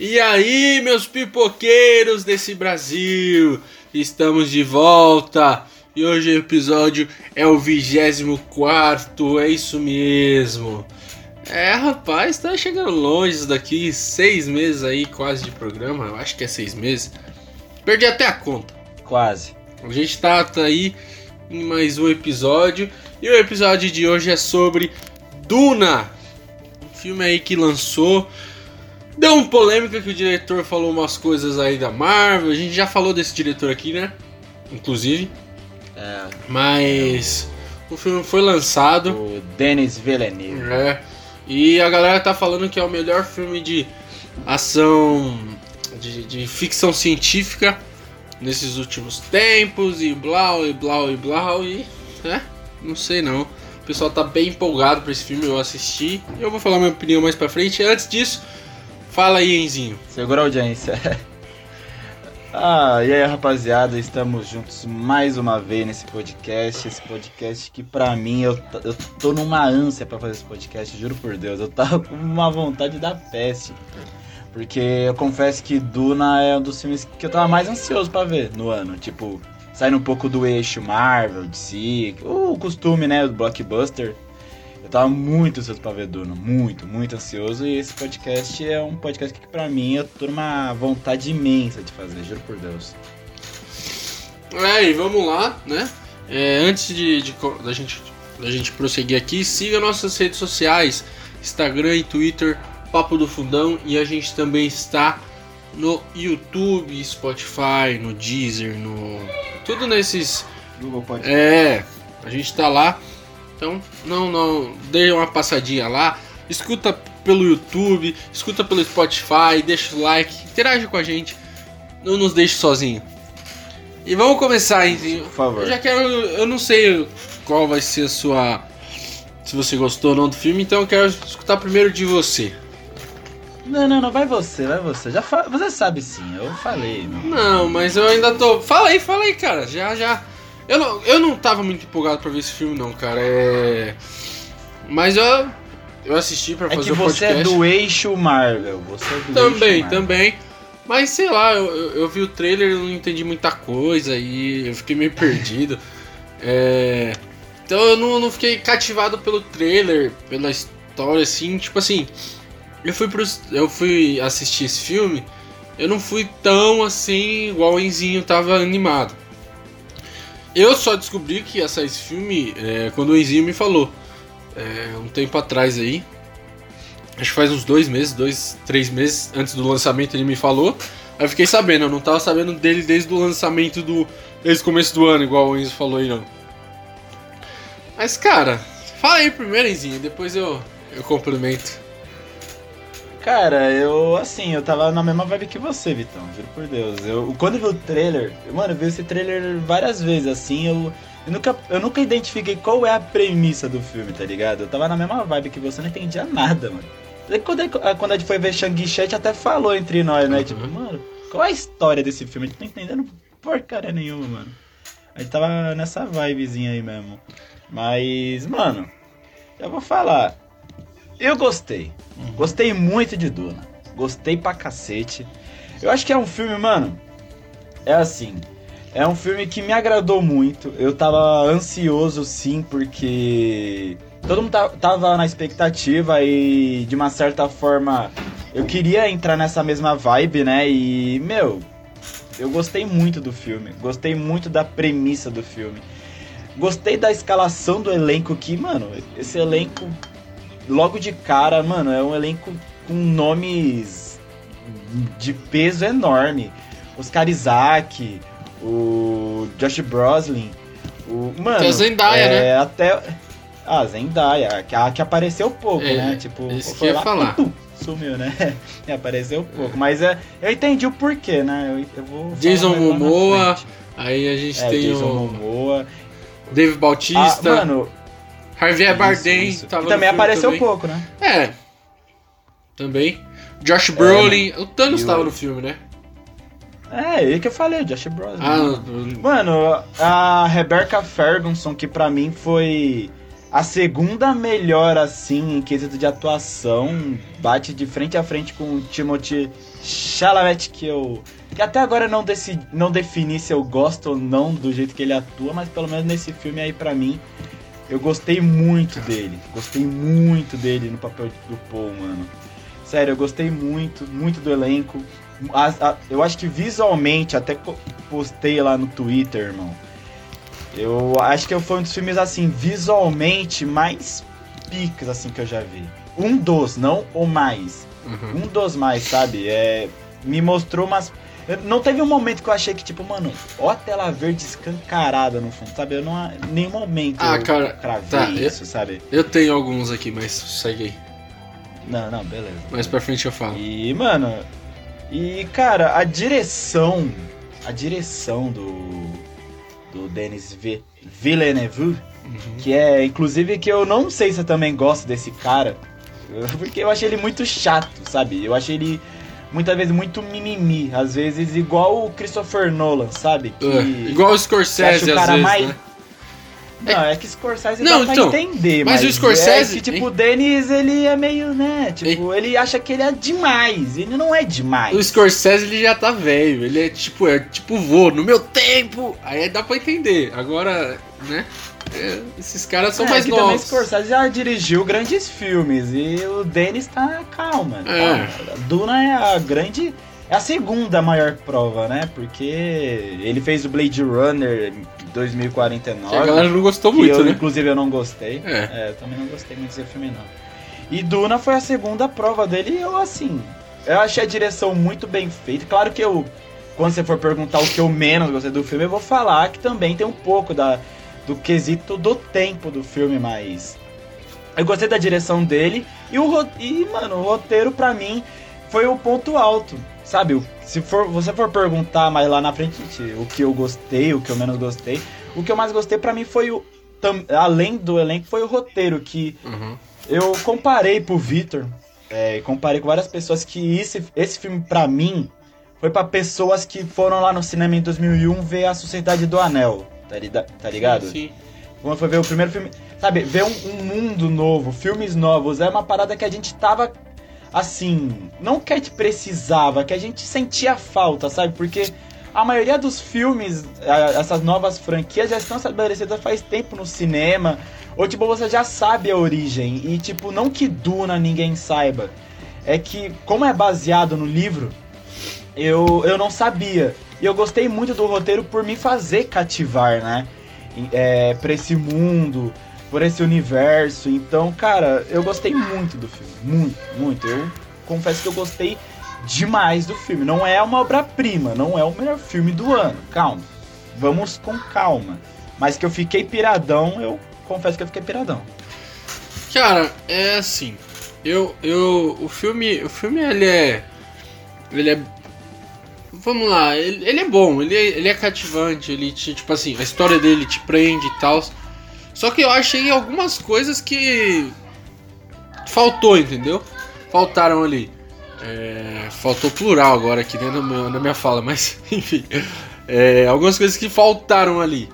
E aí, meus pipoqueiros desse Brasil, estamos de volta. E hoje o episódio é o 24, é isso mesmo. É, rapaz, tá chegando longe isso daqui, seis meses aí quase de programa, eu acho que é seis meses. Perdi até a conta. Quase. A gente tá, tá aí em mais um episódio. E o episódio de hoje é sobre Duna. Um filme aí que lançou. Deu uma polêmica que o diretor falou umas coisas aí da Marvel. A gente já falou desse diretor aqui, né? Inclusive. É, Mas o filme foi lançado. o Denis Villeneuve. É. E a galera tá falando que é o melhor filme de ação, de, de ficção científica nesses últimos tempos, e blau, e blau, e blau, e. É, não sei não. O pessoal tá bem empolgado pra esse filme, eu assisti. Eu vou falar minha opinião mais pra frente. Antes disso, fala aí, Enzinho. Segura a audiência. ah, e aí rapaziada, estamos juntos mais uma vez nesse podcast. Esse podcast que pra mim, eu, eu tô numa ânsia pra fazer esse podcast, juro por Deus. Eu tava com uma vontade da peste. Porque eu confesso que Duna é um dos filmes que eu tava mais ansioso pra ver no ano. Tipo, saindo um pouco do eixo Marvel, DC, o costume, né, do blockbuster. Eu tava muito ansioso pra ver Duna, muito, muito ansioso. E esse podcast é um podcast que pra mim eu tô numa vontade imensa de fazer, juro por Deus. É, e vamos lá, né? É, antes de, de da, gente, da gente prosseguir aqui, siga nossas redes sociais, Instagram e Twitter, Papo do Fundão, e a gente também está no YouTube, Spotify, no Deezer, no. Tudo nesses. Google Podcast. É, a gente tá lá. Então, não, não, dê uma passadinha lá. Escuta pelo YouTube, escuta pelo Spotify, deixa o like, interage com a gente. Não nos deixe sozinho. E vamos começar, hein? Por favor. Eu já quero. Eu não sei qual vai ser a sua. Se você gostou ou não do filme, então eu quero escutar primeiro de você. Não, não, não, vai você, vai você. Já fa- Você sabe sim, eu falei. Meu. Não, mas eu ainda tô. Fala aí, fala aí, cara. Já, já. Eu não, eu não tava muito empolgado pra ver esse filme, não, cara. É. Mas eu. Eu assisti pra É fazer que o você podcast. é do eixo Marvel. Você é do Também, eixo Marvel. também. Mas sei lá, eu, eu, eu vi o trailer e não entendi muita coisa e eu fiquei meio perdido. É, Então eu não, não fiquei cativado pelo trailer, pela história, assim, tipo assim. Eu fui, pros, eu fui assistir esse filme, eu não fui tão assim igual o Enzinho tava animado. Eu só descobri que ia sair esse filme é, quando o Enzinho me falou. É, um tempo atrás aí. Acho que faz uns dois meses, dois, três meses antes do lançamento ele me falou. Aí eu fiquei sabendo, eu não tava sabendo dele desde o lançamento do. Desde o começo do ano, igual o Enzo falou aí não. Mas cara, fala aí primeiro, Enzinho, depois eu, eu complemento. Cara, eu, assim, eu tava na mesma vibe que você, Vitão, juro por Deus. Eu, quando eu vi o trailer, mano, eu vi esse trailer várias vezes, assim, eu, eu, nunca, eu nunca identifiquei qual é a premissa do filme, tá ligado? Eu tava na mesma vibe que você, não entendia nada, mano. Quando, a- quando a gente foi ver Shang-Chi, a gente até falou entre nós, né? Uhum. Tipo, mano, qual é a história desse filme? A gente não tá entendendo porcaria nenhuma, mano. A gente tava nessa vibezinha aí mesmo. Mas, mano, eu vou falar. Eu gostei. Gostei muito de Duna. Gostei pra cacete. Eu acho que é um filme, mano. É assim. É um filme que me agradou muito. Eu tava ansioso, sim, porque. Todo mundo ta- tava na expectativa e, de uma certa forma, eu queria entrar nessa mesma vibe, né? E, meu, eu gostei muito do filme. Gostei muito da premissa do filme. Gostei da escalação do elenco que, mano, esse elenco, logo de cara, mano, é um elenco com nomes de peso enorme. Oscar Isaac, o Josh Brolin, o. Mano. Tem a Zendaya, é, né? Até. Ah, Zendaya, que, a que apareceu pouco, É, né? Tipo, isso que foi ia lá, falar. tum, sumiu, né? É, apareceu pouco. Mas é, eu entendi o porquê, né? Eu, eu vou. Jason Momoa. Aí a gente É, tem Jason o Momoa. Dave Ah, Bautista, mano, Javier isso, Bardem, isso. tava E no também apareceu também. pouco, né? É. Também. Josh Brolin, o Thanos E o- tava no filme, né? É, ele que eu falei, Josh Brolin. Ah, Mano, a Rebecca Ferguson, que pra mim foi a segunda melhor, assim, em quesito de atuação, bate de frente a frente com o Timothy Chalamet, que eu. Que até agora eu não, decidi, não defini se eu gosto ou não do jeito que ele atua, mas pelo menos nesse filme aí pra mim, eu gostei muito dele. Gostei muito dele no papel do Paul, mano. Sério, eu gostei muito, muito do elenco. A, a, eu acho que visualmente, até postei lá no Twitter, irmão. Eu acho que foi um dos filmes, assim, visualmente mais picas, assim, que eu já vi. Um dos, não o mais. Uhum. Um dos mais, sabe? É, me mostrou umas. Não teve um momento que eu achei que, tipo, mano, ó a tela verde escancarada no fundo, sabe? Eu não. Nenhum momento ah, eu cara, cravei tá, isso, eu, sabe? Eu tenho alguns aqui, mas segue aí. Não, não, beleza. Mais pra frente eu falo. E, mano. E, cara, a direção. A direção do. Do Denis v, Villeneuve. Uhum. Que é, inclusive, que eu não sei se eu também gosto desse cara. Porque eu achei ele muito chato, sabe? Eu achei ele muitas vezes muito mimimi, às vezes igual o Christopher Nolan, sabe? Que uh, igual o Scorsese, o cara vezes, mais né? Não, é que Scorsese não, dá então, pra entender, mas, mas o Scorsese, é que, tipo, o Denis, ele é meio, né, tipo, ele acha que ele é demais, ele não é demais. O Scorsese, ele já tá velho, ele é tipo, é tipo vô, no meu tempo, aí dá pra entender, agora, né, é, esses caras são é, mais novos. Também Scorsese já dirigiu grandes filmes e o Denis tá calma. É. Calma. Duna é a grande. É a segunda maior prova, né? Porque ele fez o Blade Runner 2049. Que a galera não gostou muito, eu, né? Inclusive eu não gostei. É. é. eu também não gostei muito desse filme, não. E Duna foi a segunda prova dele e eu, assim. Eu achei a direção muito bem feita. Claro que eu. Quando você for perguntar o que eu menos gostei do filme, eu vou falar que também tem um pouco da do quesito do tempo do filme, mas eu gostei da direção dele e o e mano, o roteiro para mim foi o ponto alto, sabe? Se for você for perguntar mais lá na frente o que eu gostei, o que eu menos gostei, o que eu mais gostei para mim foi o tam, além do elenco foi o roteiro que uhum. eu comparei pro Victor, é, comparei com várias pessoas que esse, esse filme para mim foi para pessoas que foram lá no cinema em 2001 ver a Sociedade do Anel tá, tá ligado? Sim, sim. Quando foi ver o primeiro filme. Sabe, ver um, um, mundo novo, filmes novos, é uma parada que a gente tava. Assim. Não que a gente precisava, que a gente sentia falta, sabe? Porque a maioria dos filmes, essas novas franquias já estão estabelecidas faz tempo no cinema. Ou tipo, você já sabe a origem. E tipo, não que Duna ninguém saiba. É que, como é baseado no livro, eu, eu não sabia. E eu gostei muito do roteiro por me fazer cativar, né? É, pra esse mundo, por esse universo. Então, cara, eu gostei muito do filme. Muito, muito. Eu confesso que eu gostei demais do filme. Não é uma obra-prima, não é o melhor filme do ano. Calma. Vamos com calma. Mas que eu fiquei piradão, eu confesso que eu fiquei piradão. Cara, é assim. Eu, eu, o filme, o filme ele é, ele é vamos lá, ele, ele é bom, ele é, ele é cativante, ele te, tipo assim, a história dele te prende e tal. Só que eu achei algumas coisas que faltou, entendeu? Faltaram ali. É, faltou plural agora aqui dentro meu, na minha fala, mas enfim. É, algumas coisas que faltaram ali.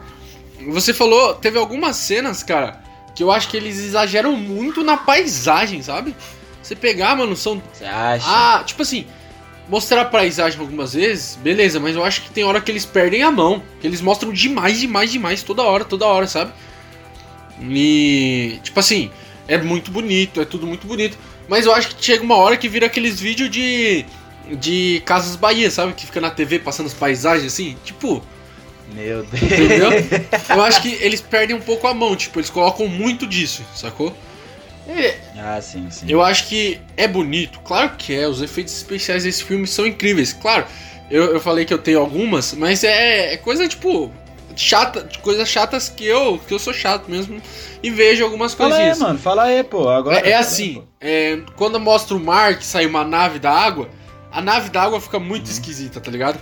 Você falou, teve algumas cenas, cara, que eu acho que eles exageram muito na paisagem, sabe? Você pegar, mano, são. Você acha? Ah, tipo assim, mostrar a paisagem algumas vezes, beleza, mas eu acho que tem hora que eles perdem a mão. Que eles mostram demais, demais, demais, toda hora, toda hora, sabe? E. Tipo assim, é muito bonito, é tudo muito bonito. Mas eu acho que chega uma hora que vira aqueles vídeos de. De Casas Bahia, sabe? Que fica na TV passando as paisagens assim. Tipo. Meu Deus. Entendeu? Eu acho que eles perdem um pouco a mão, tipo, eles colocam muito disso, sacou? É, ah, sim, sim. Eu acho que é bonito, claro que é. Os efeitos especiais desse filme são incríveis. Claro, eu, eu falei que eu tenho algumas, mas é, é coisa tipo chata, coisas chatas que eu que eu sou chato mesmo e vejo algumas coisinhas. Fala aí, mano, fala aí, pô. Agora é, é assim, aí, é, quando mostra o mar que sai uma nave da água, a nave da água fica muito uhum. esquisita, tá ligado?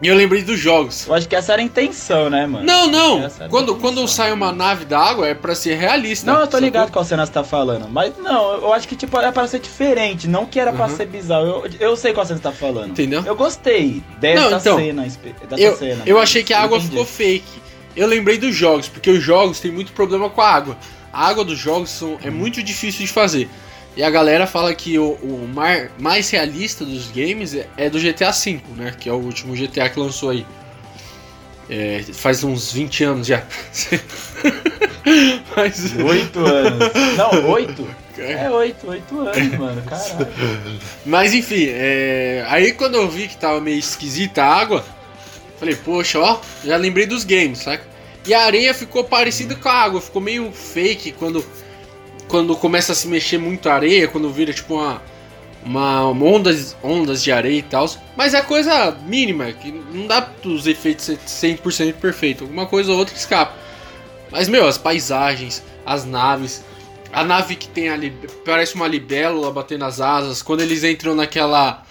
E eu lembrei dos jogos. Eu acho que essa era a intenção, né, mano? Não, não. Quando, quando sai uma nave da água é pra ser realista. Não, eu tô ligado qual cena você tá falando. Mas não, eu acho que tipo, era pra ser diferente. Não que era uhum. pra ser bizarro. Eu, eu sei qual cena você tá falando. Entendeu? Eu gostei dessa não, então, cena. Dessa eu, cena, eu achei que a água ficou fake. Eu lembrei dos jogos, porque os jogos têm muito problema com a água. A água dos jogos são, é muito difícil de fazer. E a galera fala que o, o mar, mais realista dos games é, é do GTA V, né? Que é o último GTA que lançou aí. É, faz uns 20 anos já. Mas... 8 anos. Não, 8? É 8, 8 anos, mano. Caralho. Mas enfim, é... aí quando eu vi que tava meio esquisita a água, falei, poxa, ó, já lembrei dos games, saca? E a areia ficou parecida com a água, ficou meio fake quando, quando começa a se mexer muito a areia, quando vira tipo uma, uma ondas, ondas de areia e tal. Mas é coisa mínima, que não dá os efeitos ser 100% perfeito. Alguma coisa ou outra escapa. Mas, meu, as paisagens, as naves. A nave que tem ali, parece uma libélula batendo as asas. Quando eles entram naquela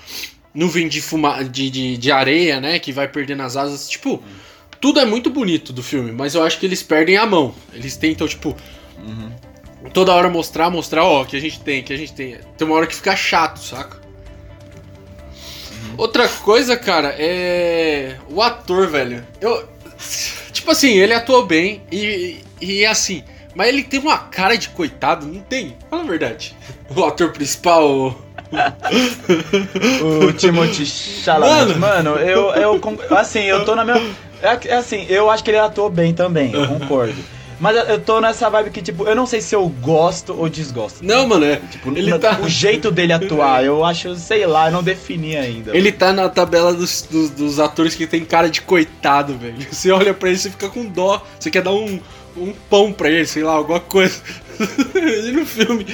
nuvem de, fuma, de, de, de areia, né? Que vai perdendo as asas. Tipo, tudo é muito bonito do filme, mas eu acho que eles perdem a mão. Eles tentam, tipo, uhum. Toda hora mostrar, mostrar, ó, que a gente tem, que a gente tem. Tem uma hora que fica chato, saca? Uhum. Outra coisa, cara, é. O ator, velho. Eu. Tipo assim, ele atuou bem e, e assim. Mas ele tem uma cara de coitado, não tem? Fala a verdade. O ator principal. o Timothy Chalamet. Mano, Mano eu, eu. Assim, eu tô na minha. É, é assim, eu acho que ele atuou bem também, eu concordo. Mas eu tô nessa vibe que, tipo, eu não sei se eu gosto ou desgosto. Não, mano, é. Tipo, ele tá... o jeito dele atuar, eu acho, sei lá, eu não defini ainda. Ele tá na tabela dos, dos, dos, atores que tem cara de coitado, velho. Você olha pra ele, você fica com dó. Você quer dar um, um pão pra ele, sei lá, alguma coisa. e no filme.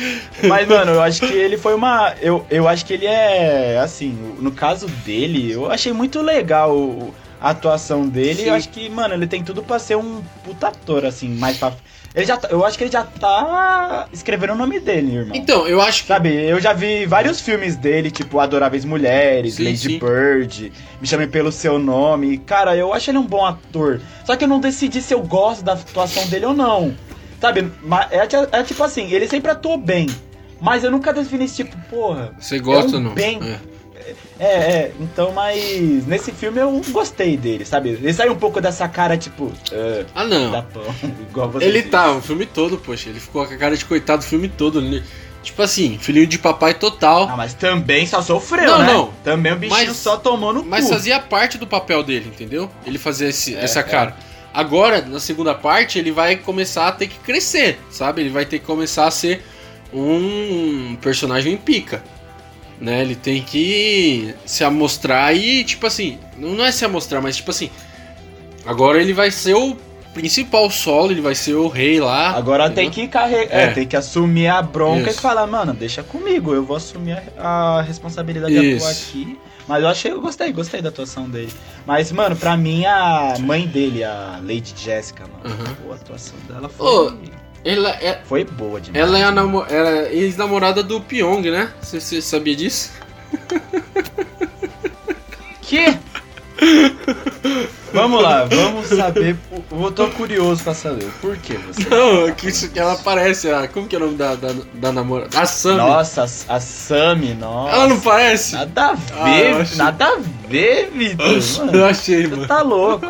Mas, mano, eu acho que ele foi uma. Eu, eu acho que ele é. Assim, no caso dele, eu achei muito legal a atuação dele. Sim. Eu acho que, mano, ele tem tudo pra ser um puta ator, assim, mais pra. Ele já, tá, eu acho que ele já tá escrevendo o nome dele, irmão. Então, eu acho que. Sabe, eu já vi vários filmes dele, tipo Adoráveis Mulheres, sim, Lady sim. Bird, Me Chame Pelo Seu Nome. Cara, eu acho ele um bom ator. Só que eu não decidi se eu gosto da atuação dele ou não. Sabe, é, é, tipo assim, ele sempre atuou bem. Mas eu nunca defini esse tipo, porra. Você gosta é um não? Bem, é. É, é, então, mas nesse filme eu gostei dele, sabe? Ele sai um pouco dessa cara, tipo. Uh, ah, não. Pão, igual você ele disse. tá, o filme todo, poxa, ele ficou com a cara de coitado o filme todo. Ele, tipo assim, filhinho de papai total. Ah, mas também só sofreu, não, né? Não, Também o bichinho mas, só tomou no Mas cu. fazia parte do papel dele, entendeu? Ele fazia esse, é, essa é. cara. É. Agora, na segunda parte, ele vai começar a ter que crescer, sabe? Ele vai ter que começar a ser um personagem pica né? Ele tem que se amostrar e, tipo assim, não é se amostrar, mas tipo assim, agora ele vai ser o principal solo, ele vai ser o rei lá. Agora entendeu? tem que carregar, é. é. tem que assumir a bronca Isso. e falar, mano, deixa comigo, eu vou assumir a, a responsabilidade Isso. de atuar aqui. Mas eu achei, eu gostei, gostei da atuação dele. Mas, mano, pra mim, a mãe dele, a Lady Jessica, mano, uhum. pô, a atuação dela foi. Oh, ela é, Foi boa demais. Ela é a namo, é ex-namorada do Pyong, né? Você, você sabia disso? Que? vamos lá, vamos saber. Eu tô curioso pra saber. Por que você? Não, que, que ela aparece. Ah, como que é o nome da, da, da namorada? A Sami. Nossa, a Sami, nossa. Ela não parece? Nada a ver, ah, achei... nada a ver, Vitor. Eu achei, mano. Você tá louco.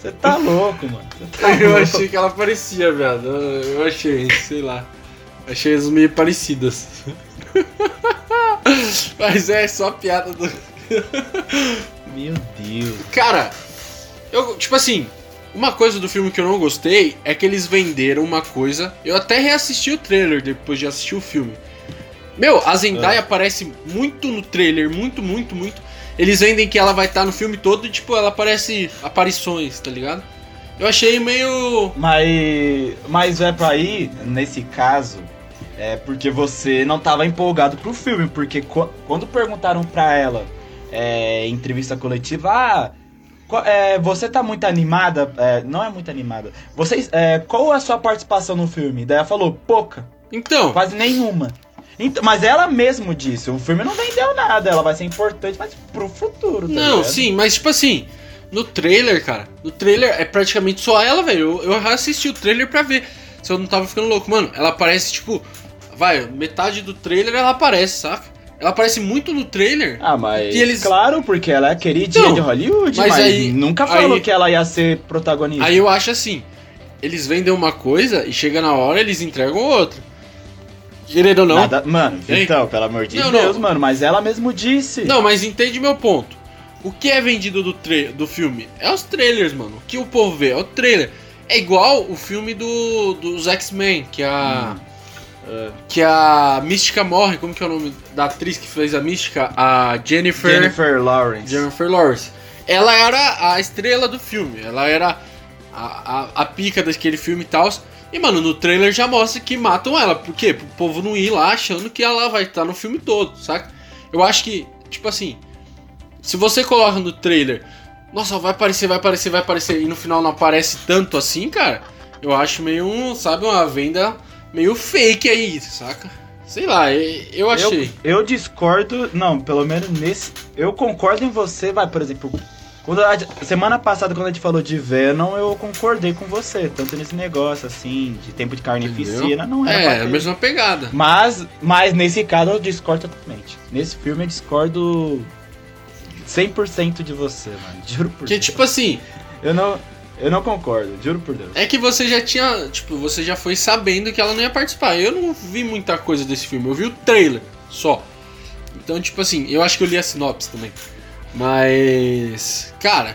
Você tá louco, mano. Tá eu louco. achei que ela parecia, viado. Eu achei, sei lá. Achei as meio parecidas. Mas é só piada do. Meu Deus. Cara, eu, tipo assim, uma coisa do filme que eu não gostei é que eles venderam uma coisa. Eu até reassisti o trailer depois de assistir o filme. Meu, a Zendaya é. aparece muito no trailer, muito, muito, muito. Eles vendem que ela vai estar tá no filme todo e, tipo, ela aparece aparições, tá ligado? Eu achei meio. Mas. Mas é pra ir, nesse caso, é porque você não tava empolgado pro filme. Porque quando perguntaram pra ela é, em entrevista coletiva, ah. É, você tá muito animada? É, não é muito animada. Vocês, é, qual a sua participação no filme? Daí ela falou, pouca. Então. Quase nenhuma. Então, mas ela mesmo disse, o filme não vendeu nada, ela vai ser importante, mas pro futuro, tá Não, ligado? sim, mas tipo assim, no trailer, cara, no trailer é praticamente só ela, velho. Eu, eu assisti o trailer pra ver se eu não tava ficando louco. Mano, ela aparece, tipo, vai, metade do trailer ela aparece, saca? Ela aparece muito no trailer. Ah, mas. Eles... Claro, porque ela é queridinha então, de Hollywood, mas, mas aí, nunca falou aí, que ela ia ser protagonista. Aí eu acho assim: eles vendem uma coisa e chega na hora eles entregam outra. Querendo ou não. Nada- Mano, Hein? então, pelo amor de Não, Deus, não. mano, mas ela mesmo disse. Não, mas entende meu ponto. O que é vendido do, tra- do filme é os trailers, mano. O que o povo vê é o trailer. É igual o filme do, dos X-Men, que a. É. Que a Mística morre. Como que é o nome da atriz que fez a Mística? A Jennifer. Jennifer Lawrence. Jennifer Lawrence. Ela era a estrela do filme. Ela era a, a, a pica daquele filme e tal. E, mano, no trailer já mostra que matam ela. Por quê? Pro povo não ir lá achando que ela vai estar no filme todo, saca? Eu acho que, tipo assim, se você coloca no trailer, nossa, vai aparecer, vai aparecer, vai aparecer, e no final não aparece tanto assim, cara, eu acho meio um, sabe, uma venda meio fake aí, saca? Sei lá, eu achei. Eu, eu discordo, não, pelo menos nesse. Eu concordo em você, vai, por exemplo. Quando a, semana passada, quando a gente falou de Venom, eu concordei com você. Tanto nesse negócio, assim, de tempo de carnificina, não era É, pra a mesma pegada. Mas, mas nesse caso eu discordo totalmente. Nesse filme eu discordo 100% de você, mano. Juro por Porque, Deus. tipo assim, Eu não, eu não concordo, juro por Deus. É que você já tinha, tipo, você já foi sabendo que ela não ia participar. Eu não vi muita coisa desse filme, eu vi o trailer só. Então, tipo assim, eu acho que eu li a sinopse também. Mas, cara,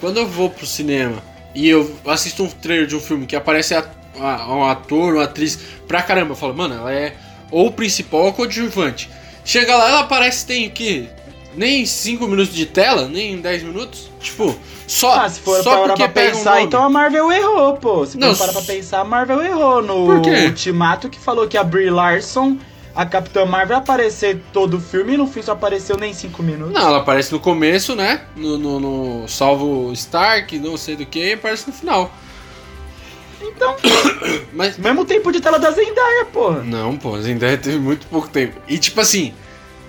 quando eu vou pro cinema e eu assisto um trailer de um filme que aparece a- a- um ator, uma atriz pra caramba, eu falo, mano, ela é ou principal ou coadjuvante. Chega lá, ela aparece, tem o quê? Nem 5 minutos de tela, nem 10 minutos. Tipo, só, Ah, se for só parar porque pra um pensar, nome. então a Marvel errou, pô. Se Não, for parar pra pensar, a Marvel errou no? Ultimato que falou que a Brie Larson, a Capitã Marvel, aparecer todo o filme e no fim só apareceu nem 5 minutos. Não, ela aparece no começo, né? No, no, no Salvo Stark, não sei do que, e aparece no final. Então, Mas. mesmo tempo de tela da Zendaya, porra. Não, pô, a Zendaya teve muito pouco tempo. E tipo assim,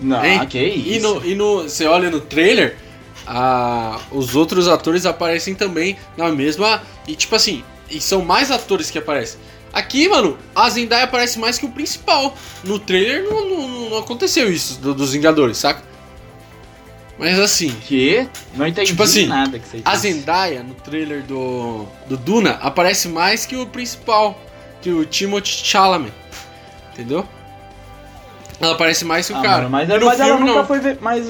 Não, Hein? que isso. e no, e no. Você olha no trailer, a, os outros atores aparecem também na mesma. E tipo assim, e são mais atores que aparecem. Aqui, mano, a Zendaya aparece mais que o principal. No trailer não, não, não aconteceu isso do- dos Vingadores, saca? Mas assim. Que? Não entendi Tipo assim, nada que você A disse. Zendaya, no trailer do, do Duna, aparece mais que o principal, que o Timothy Chalamet. Entendeu? Ela aparece mais que o Ah, cara. mano, mas, no mas ela filme, nunca não. foi. ve- Mas,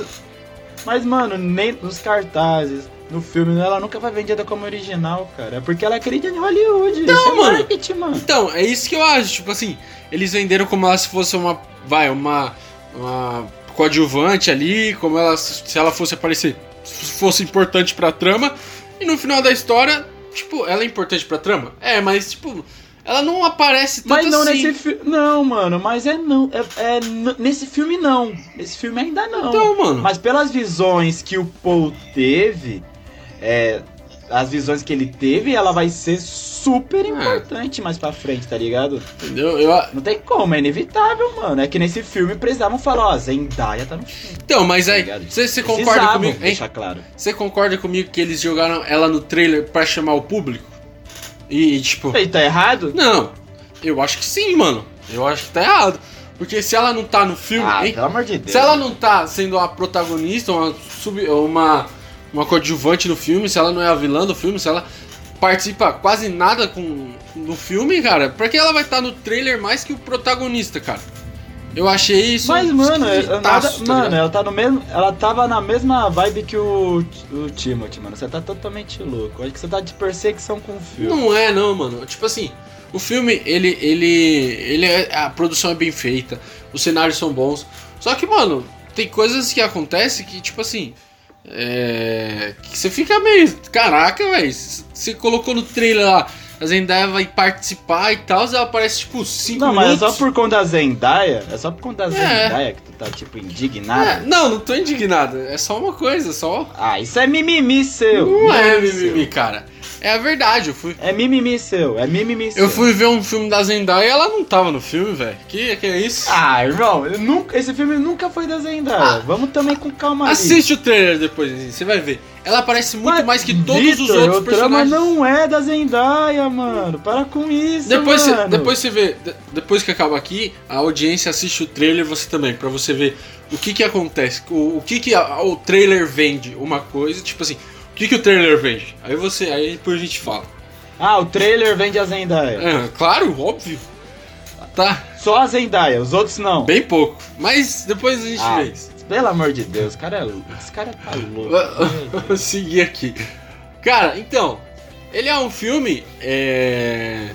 mas, mano, nem nos cartazes, no filme, ela nunca foi vendida como original, cara. É porque ela é querida em Hollywood. Não, isso é mano. marketing, mano. Então, é isso que eu acho. Tipo assim, eles venderam como ela se fosse uma. Vai, uma. Uma coadjuvante ali, como ela. Se ela fosse aparecer. Se fosse importante pra trama. E no final da história, tipo, ela é importante pra trama? É, mas, tipo. Ela não aparece tanto Mas não assim. nesse filme. Não, mano, mas é não. É, é nesse filme não. Nesse filme ainda não. Então, mano. Mas pelas visões que o Paul teve, é, as visões que ele teve, ela vai ser super importante mais pra frente, tá ligado? Entendeu? Eu, Não tem como, é inevitável, mano. É que nesse filme precisavam falar, ó, Zendaya tá no filme. Então, mas tá aí, ligado? você concorda comigo? Hein? Deixar claro. Você concorda comigo que eles jogaram ela no trailer pra chamar o público? E, tipo, E tá errado? não, eu acho que sim, mano. Eu acho que tá errado. Porque se ela não tá no filme, Ah, hein? pelo amor de Deus. se ela não tá sendo a protagonista, uma, sub, uma, uma coadjuvante no filme, se ela não é a vilã do filme, se ela participa quase nada com, no filme, cara, pra que ela vai estar no trailer mais que o protagonista, cara? Eu achei isso. Mas, mano, nada, tá mano, ela tá no mesmo. Ela tava na mesma vibe que o, o Timothy, mano. Você tá totalmente louco. Acho que você tá de perseguição com o filme. Não é, não, mano. Tipo assim, o filme, ele. ele. ele é, a produção é bem feita, os cenários são bons. Só que, mano, tem coisas que acontecem que, tipo assim. É. Que você fica meio. Caraca, velho. Você colocou no trailer lá. A Zendaya vai participar e tal, ela aparece tipo 5 Não, mas é minutos. só por conta da Zendaya. É só por conta da É. Zendaya que tu tá, tipo, É, indignado. não, não tô indignado. É só uma coisa, só. Ah, isso é mimimi seu. Não é Mimimi seu. mimimi, cara. É a verdade. Eu fui, É mimimi seu. É mimimi seu. eu fui ver um filme da Zendaya e ela não tava no filme, velho. Que, que é isso? Ah, irmão, nunca, esse filme nunca foi da Zendaya. Ah. Vamos também com calma. Assiste o trailer depois, você vai ver. Ela aparece muito Mas, mais que todos os Vitor, outros o personagens. não é da Zendaya, mano. Para com isso, Depois mano. depois você vê, de- depois que acaba aqui, a audiência assiste o trailer você também, pra você ver o que que acontece, o, o que que a- o trailer vende, uma coisa, tipo assim, que que o trailer vende. Aí você, aí depois a gente fala. Ah, o trailer vem de a Zendaya. É, claro, óbvio. Tá? Só a Zendaya, os outros não. Bem pouco. Mas depois a gente Ah, vê isso. Pelo amor de Deus, cara é, esse cara tá louco. Vou seguir aqui. Cara, então, ele é um filme é...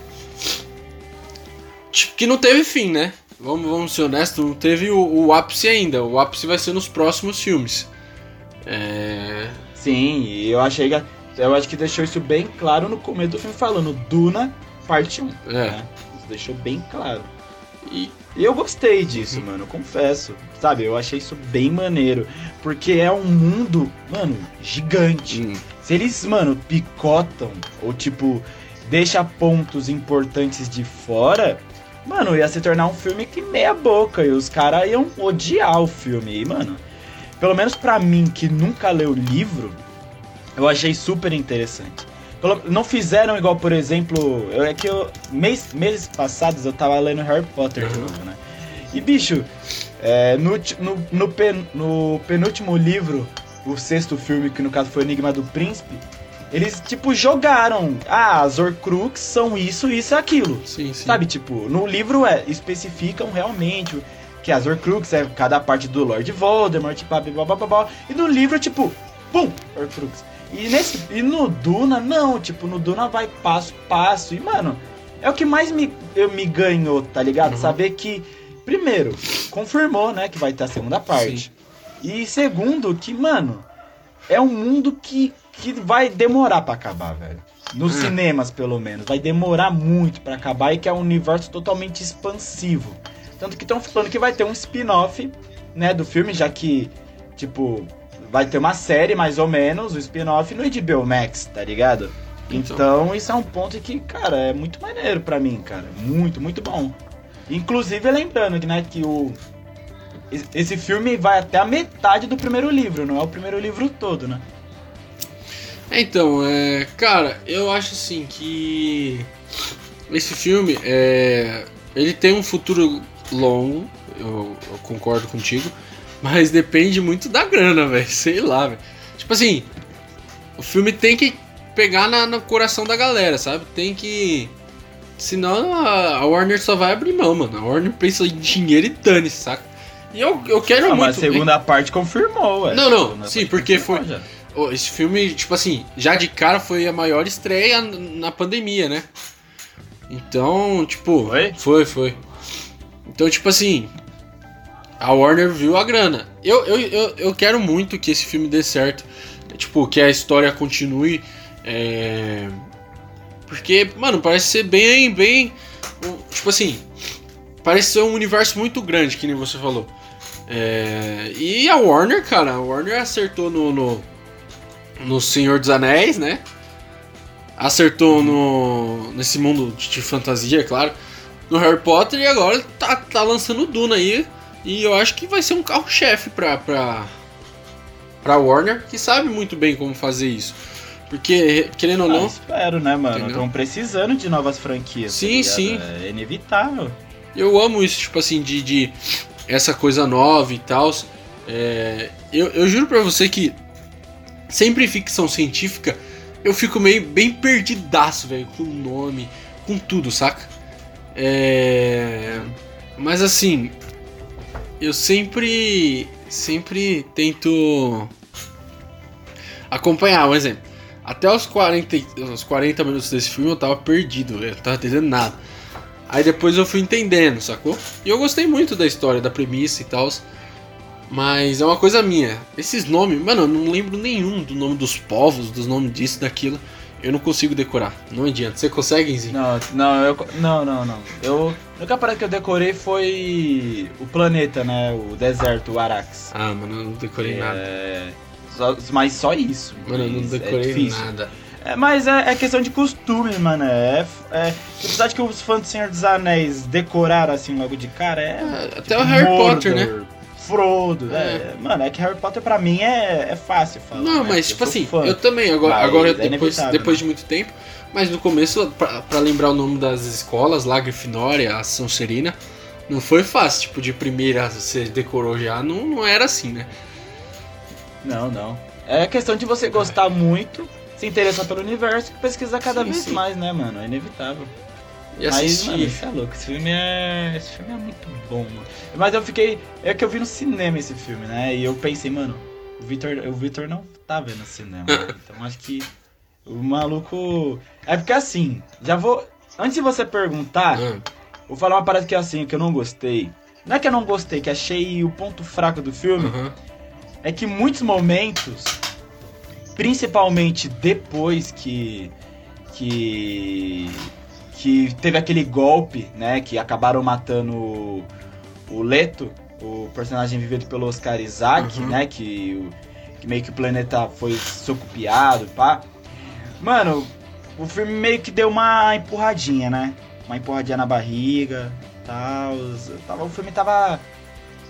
tipo, que não teve fim, né? Vamos, vamos ser honestos, não teve o, o ápice ainda. O ápice vai ser nos próximos filmes. É... Sim, e eu achei que eu acho que deixou isso bem claro no começo do filme falando Duna parte 1. É. né? Isso deixou bem claro. E, eu gostei disso, mano, eu confesso. Sabe, eu achei isso bem maneiro. Porque é um mundo, mano, gigante. hum, Se eles, mano, picotam ou tipo, deixa pontos importantes de fora, mano, ia se tornar um filme que meia boca e os caras iam odiar o filme. E, mano, pelo menos pra mim que nunca leu o livro, eu achei super interessante. Pelo- Não fizeram igual, por exemplo, eu, é que eu mês, meses passados eu tava lendo Harry Potter de novo, né? E bicho, é, no, no, no, pen- no penúltimo livro, o sexto filme, que no caso foi o Enigma do Príncipe, eles, tipo, jogaram. Ah, as Horcrux são isso, isso e aquilo. sim, sim. Sabe, tipo, no livro é, especificam realmente que as Horcrux é cada parte do Lord Voldemort, tipo, blá, blá, blá, blá. E no livro, tipo, pum, Horcrux. E, nesse, e no Duna, não, tipo, no Duna vai passo passo. E, mano, é o que mais me, eu, me ganhou, tá ligado? Uhum. Saber que, primeiro, confirmou, né, que vai ter a segunda parte. E segundo, que, mano, é um mundo que, que vai demorar pra acabar, velho. Nos Hum. cinemas, pelo menos. Vai demorar muito pra acabar e que é um universo totalmente expansivo. Tanto que estão falando que vai ter um spin-off, né, do filme, já que, tipo, vai ter uma série, mais ou menos, o spin-off no HBO Max, tá ligado? Então. Então, isso é um ponto que, cara, é muito maneiro pra mim, cara. Muito, muito bom. Inclusive, lembrando que, né, que o... es- Esse filme vai até a metade do primeiro livro, não é o primeiro livro todo, né? Então, é, cara, eu acho assim que esse filme é, ele tem um futuro longo, eu, eu concordo contigo, mas depende muito da grana, velho. Sei lá, velho. Tipo assim, o filme tem que pegar na, no coração da galera, sabe? Tem que. Senão a, a Warner só vai abrir mão, mano. A Warner pensa em dinheiro e dane-se, saca? E eu, eu quero Não, muito. mas a segunda parte confirmou, ué. Não, não, sim, porque foi- já. Esse filme, tipo assim, já de cara foi a maior estreia na pandemia, né? Então, tipo. Foi? Foi, foi. Então, tipo assim. A Warner viu a grana. Eu, eu, eu, eu quero muito que esse filme dê certo. Tipo, que a história continue. é, Porque, mano, parece ser bem, bem. Tipo assim. Parece ser um universo muito grande, que nem você falou. É, E a Warner, cara, a Warner acertou no, no, no Senhor dos Anéis, né? Acertou no nesse mundo de, de fantasia, claro. No Harry Potter e agora tá, tá lançando o Duna aí. E eu acho que vai ser um carro-chefe pra, pra, pra Warner, que sabe muito bem como fazer isso. Porque, querendo ou Ah, não, espero, né, mano? Estão precisando de novas franquias. tá Sim, ligado? sim. É inevitável. Eu amo isso, tipo assim, de, de essa coisa nova e tal. É, eu, eu juro pra você que sempre em ficção científica eu fico meio bem perdidaço, velho, com o nome, com tudo, saca? É, mas assim, eu sempre, sempre tento acompanhar, um exemplo. Até os 40, e- os 40 minutos desse filme eu tava perdido, eu tava entendendo nada. Aí depois eu fui entendendo, sacou? E eu gostei muito da história, da premissa e tal. Mas é uma coisa minha. Esses nomes, mano, eu não lembro nenhum do nome dos povos, dos nomes disso, daquilo. Eu não consigo decorar. Não adianta. Você consegue, Zinho? Não, não, eu, não, não, não. Eu, a única parada que eu decorei foi o planeta, né? O deserto, o Arax. Ah, mano, eu não decorei nada. É, só- mas só isso. Mano, eu não é decorei difícil. nada. É, mas é, é questão de costume, mano. É, é, apesar de que os fãs do Senhor dos Anéis decoraram assim logo de cara, é. É, até o Harry Potter, né? Frodo, é. Mano, é que Harry Potter pra mim é, é fácil falar. Não, né? mas tipo assim, fã. eu também, agora, Mas agora é depois, inevitável, depois né? de muito tempo, mas no começo, pra, pra lembrar o nome das escolas, lá, Grifinória, a Sonserina, não foi fácil, tipo, de primeira você decorou já, não, não era assim, né? Não, não. É questão de você gostar muito, se interessar pelo universo e pesquisar cada Sim, vez sim. mais, né, mano? É inevitável. E Mas, assistir. mano, isso é louco. Esse filme é. Esse filme é muito bom, mano. Mas eu fiquei. É que eu vi no cinema esse filme, né? E eu pensei, mano, o Victor, o Victor não tá vendo cinema. Então acho que o maluco. É porque assim, já vou. Antes de você perguntar, Ah, vou falar uma parada que é assim, que eu não gostei. Não é que eu não gostei, que achei o ponto fraco do filme. aham. É que muitos momentos, principalmente depois que que que teve aquele golpe, né, que acabaram matando o, Leto, o personagem vivido pelo Oscar Isaac, Uhum. né, que, que meio que o planeta foi socupiado, pá. Mano, o filme meio que deu uma empurradinha, né? Uma empurradinha na barriga, tal. Tava, o filme tava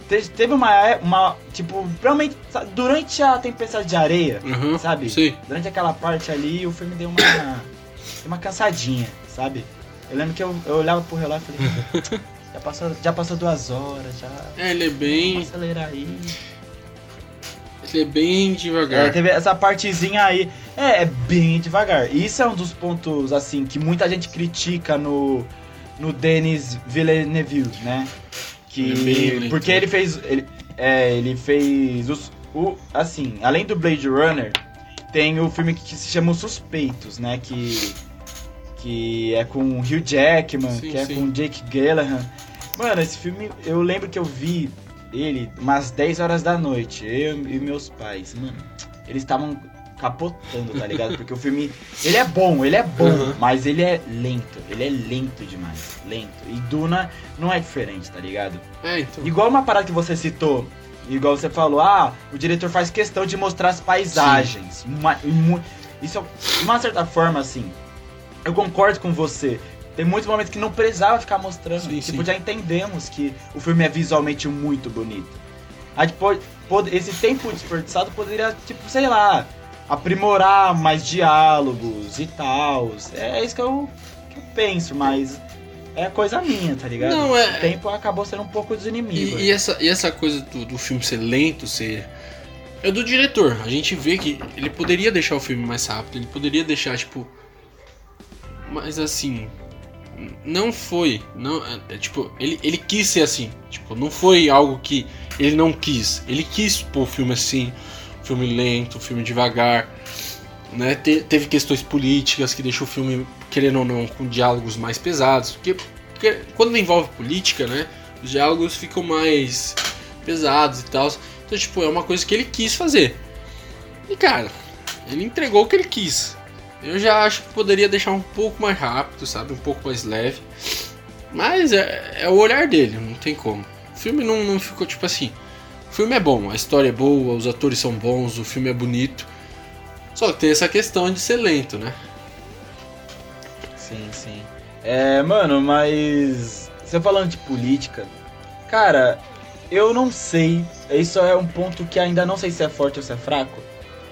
te- Teve uma, uma. Tipo, realmente, durante a tempestade de areia, Aham, sabe? Sei. Durante aquela parte ali, o filme deu uma. uma cansadinha, sabe? Eu lembro que eu, eu olhava pro relógio e falei. já, passou, já passou duas horas, já. É, ele é Vamos bem. acelerar aí. Ele é bem É, devagar. teve essa partezinha aí. É, é bem devagar. Isso é um dos pontos, assim, que muita gente critica no, no Denis Villeneuve, né? Ele é Que. porque né? ele fez. Ele, é, ele fez os. O, assim, além do Blade Runner, tem o filme que se chama Os Suspeitos, né? Que. Que é com o Hugh Jackman, Sim, que é sim. com o Jake Gyllenhaal. Mano, esse filme, eu lembro que eu vi ele umas 10 horas da noite, eu e meus pais. Mano, eles estavam capotando, tá ligado? Porque o filme, ele é bom, ele é bom, Uhum. mas ele é lento, ele é lento demais, lento. E Duna não é diferente, tá ligado? É, então. Igual uma parada que você citou, igual você falou, ah, o diretor faz questão de mostrar as paisagens. Uma- mu- isso, é- de uma certa forma, assim, eu concordo com você. Tem muitos momentos que não precisava ficar mostrando. Sim, tipo, sim. já entendemos que o filme é visualmente muito bonito. Aí, esse tempo desperdiçado poderia, tipo, sei lá, aprimorar mais diálogos e tal. É isso que eu, que eu penso, mas é coisa minha, tá ligado? Não, é- O tempo acabou sendo um pouco dos inimigos. E, e essa, e essa coisa do, do filme ser lento, ser. É do diretor. A gente vê que ele poderia deixar o filme mais rápido, ele poderia deixar, tipo. Mas assim. Não foi. Não, é, é, tipo, ele, ele quis ser assim. Tipo, não foi algo que ele não quis. Ele quis pôr o filme assim. Filme lento, filme devagar. Né? Te- teve questões políticas que deixou o filme, querendo ou não, com diálogos mais pesados. Porque, porque quando envolve política, né? Os diálogos ficam mais pesados e tal. Então, tipo, é uma coisa que ele quis fazer. E, cara, ele entregou o que ele quis. Eu já acho que poderia deixar um pouco mais rápido, sabe? Um pouco mais leve. Mas é, é o olhar dele, não tem como. O filme não, não ficou tipo assim. O filme é bom, a história é boa, os atores são bons, o filme é bonito. Só que tem essa questão de ser lento, né? Sim, sim. É, mano, mas. Você falando de política, cara, eu não sei. Isso é um ponto que ainda não sei se é forte ou se é fraco.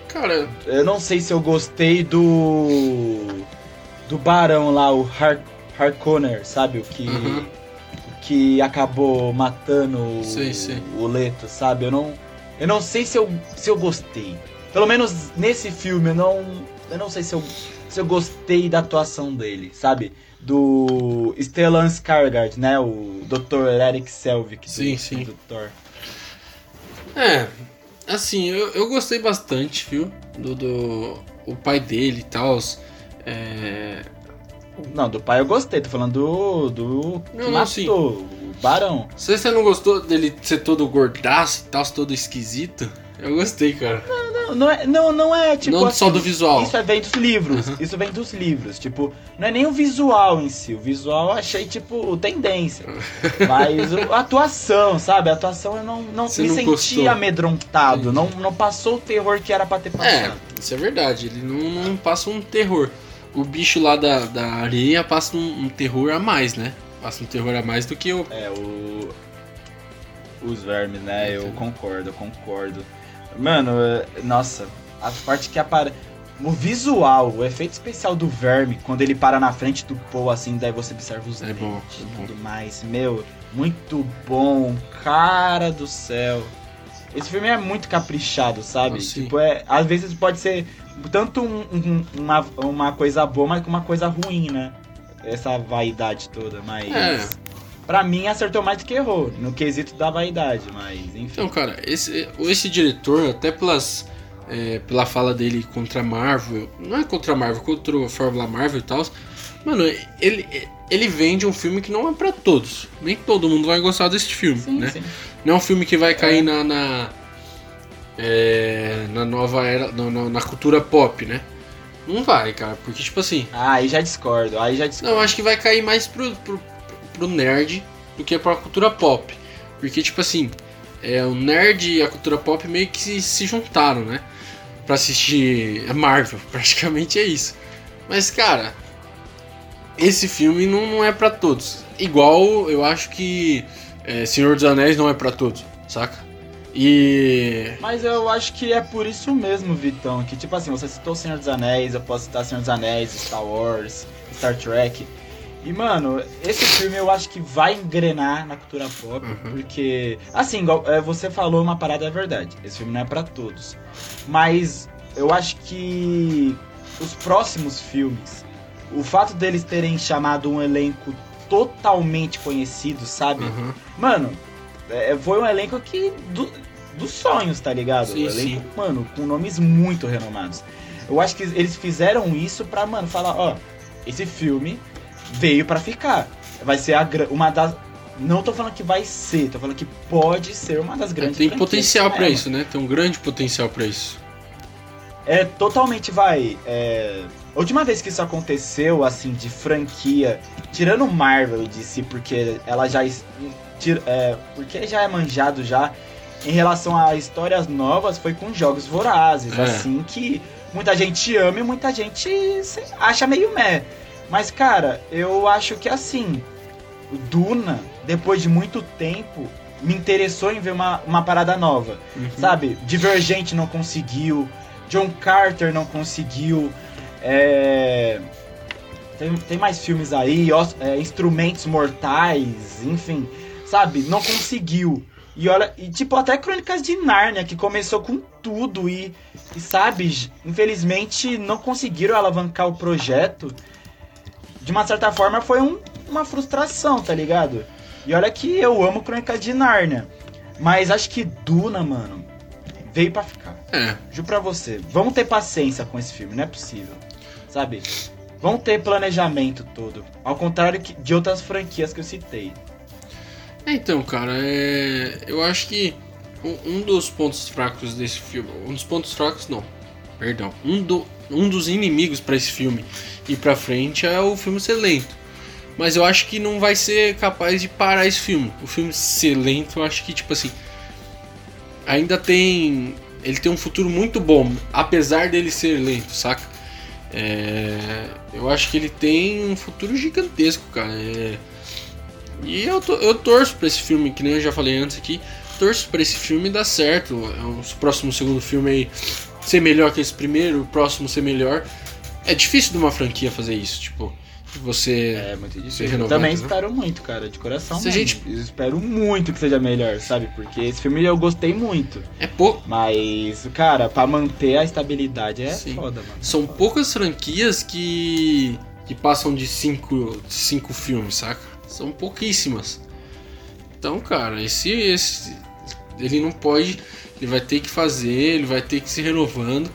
Cara, Eu não sei se eu gostei do. Do Barão lá, o Har Harkonnen, sabe? O que. Uhum. o Que acabou matando o, Sei, o Leto, sabe? Eu não. Eu não sei se eu, se eu gostei. Pelo menos nesse filme, eu não. Eu não sei se eu, se eu gostei da atuação dele, sabe? Do Stellan Skarsgård, né? O Dr. Eric Selvig do, Sim, sim. do Thor. é. Assim, eu, eu gostei bastante, viu? Do, do. O pai dele e tal. É. Não, do pai eu gostei, tô falando do. do que Não, matou, sim. o Barão. Se você não gostou dele ser todo gordaço e tal, todo esquisito, eu gostei, cara. Não, não é, não, não é tipo. não assim, só do visual. Isso é vem dos livros. Uhum. Isso vem dos livros. Tipo, não é nem o visual em si. O visual eu achei, tipo, tendência. Mas a atuação, sabe? A atuação eu não, não Você me não senti gostou? amedrontado. Não, não passou o terror que era pra ter É, passado. isso é verdade. Ele não, não passa um terror. O bicho lá da, da areia passa um, um terror a mais, né? Passa um terror a mais do que o. É, o. Os vermes, né? Eu concordo, eu concordo. Mano, é- nossa, a parte que apare... O visual, o efeito especial do verme, quando ele para na frente do Paul, assim, daí você observa os É dentes bom, e é bom. tudo mais. Meu, muito bom. Cara do céu. Esse filme é muito caprichado, sabe? Tipo, é, às vezes pode ser tanto um- um- uma, uma coisa boa, mas uma coisa ruim, né? essa vaidade toda, mas. É. Pra mim acertou mais do que errou, no quesito da vaidade, mas enfim. Então, cara, esse, esse diretor, até pelas. é, pela fala dele contra a Marvel, não é contra a Marvel, contra a Fórmula Marvel e tal. Mano, ele, ele vende um filme que não é pra todos. Nem todo mundo vai gostar desse filme, sim, né? sim. Não é um filme que vai cair É. na. na, é, na nova era. Na, na- na cultura pop, né? Não vai, cara, porque, tipo assim. Ah, aí já discordo, aí já discordo. Não, eu acho que vai cair mais pro, pro, pro nerd do que pra cultura pop. Porque, tipo assim, é, o nerd e a cultura pop meio que se, se juntaram, né? Pra assistir Marvel, praticamente é isso. Mas, cara, esse filme não, não é pra todos. Igual eu acho que é, Senhor dos Anéis não é pra todos, saca? E. Mas eu acho que é por isso mesmo, Vitão, que tipo assim, você citou Senhor dos Anéis, eu posso citar Senhor dos Anéis, Star Wars, Star Trek. E, mano, esse filme eu acho que vai engrenar na cultura pop, Uhum. porque, assim, é, você falou uma parada é verdade, esse filme não é pra todos. Mas eu acho que os próximos filmes, o fato deles terem chamado um elenco totalmente conhecido, sabe? Uhum. Mano, é, foi um elenco que. Do, dos sonhos, tá ligado? Sim, um elenco, sim. mano, com nomes muito renomados. Eu acho que eles fizeram isso pra, mano, falar, ó, esse filme veio pra ficar. Vai ser a, uma das. Não tô falando que vai ser, tô falando que pode ser uma das grandes Tem potencial cinema. isso, né? Tem um grande potencial pra isso. É totalmente vai. É... A última vez que isso aconteceu, assim, de franquia, tirando Marvel e DC, porque ela já. é, porque já é manjado já. Em relação a histórias novas, foi com jogos vorazes, É. assim, que muita gente ama e muita gente acha meio meh. Mas, cara, eu acho que assim, o Duna, depois de muito tempo, me interessou em ver uma, uma parada nova. Uhum. Sabe? Divergente não conseguiu. John Carter não conseguiu. É... Tem, tem mais filmes aí, ó, é, Instrumentos Mortais, enfim. Sabe? Não conseguiu. E olha, e tipo, até Crônicas de Nárnia, que começou com tudo e, e sabe, infelizmente não conseguiram alavancar o projeto. De uma certa forma foi um- uma frustração, tá ligado? E olha que eu amo Crônicas de Nárnia. Mas acho que Duna, mano, veio pra ficar. É, Juro pra você. Vamos ter paciência com esse filme, não é possível. Sabe? Vamos ter planejamento todo. Ao contrário de outras franquias que eu citei. É, então, cara, é... eu acho que um, um dos pontos fracos desse filme. Um dos pontos fracos, não. Perdão. Um, do, um dos inimigos pra esse filme ir pra frente é o filme ser lento. Mas eu acho que não vai ser capaz de parar esse filme. O filme ser lento, eu acho que, tipo assim. Ainda tem. Ele tem um futuro muito bom, apesar dele ser lento, saca? É, eu acho que ele tem um futuro gigantesco, cara. É, e eu, to- eu torço pra esse filme, que nem eu já falei antes aqui. Torço pra esse filme dar certo. É o próximo segundo filme aí ser melhor que esse primeiro, o próximo ser melhor. É difícil de uma franquia fazer isso, tipo, você. É muito difícil. Eu renovado, também né? espero muito, cara, de coração. Se a mesmo. gente- Eu espero muito que seja melhor, sabe? Porque esse filme eu gostei muito. É pouco. Mas, cara, pra manter a estabilidade é Sim. foda, mano. São poucas franquias que. que passam de cinco, cinco filmes, saca? São pouquíssimas. Então, cara, esse, esse. Ele não pode. Ele vai ter que fazer, ele vai ter que se renovando.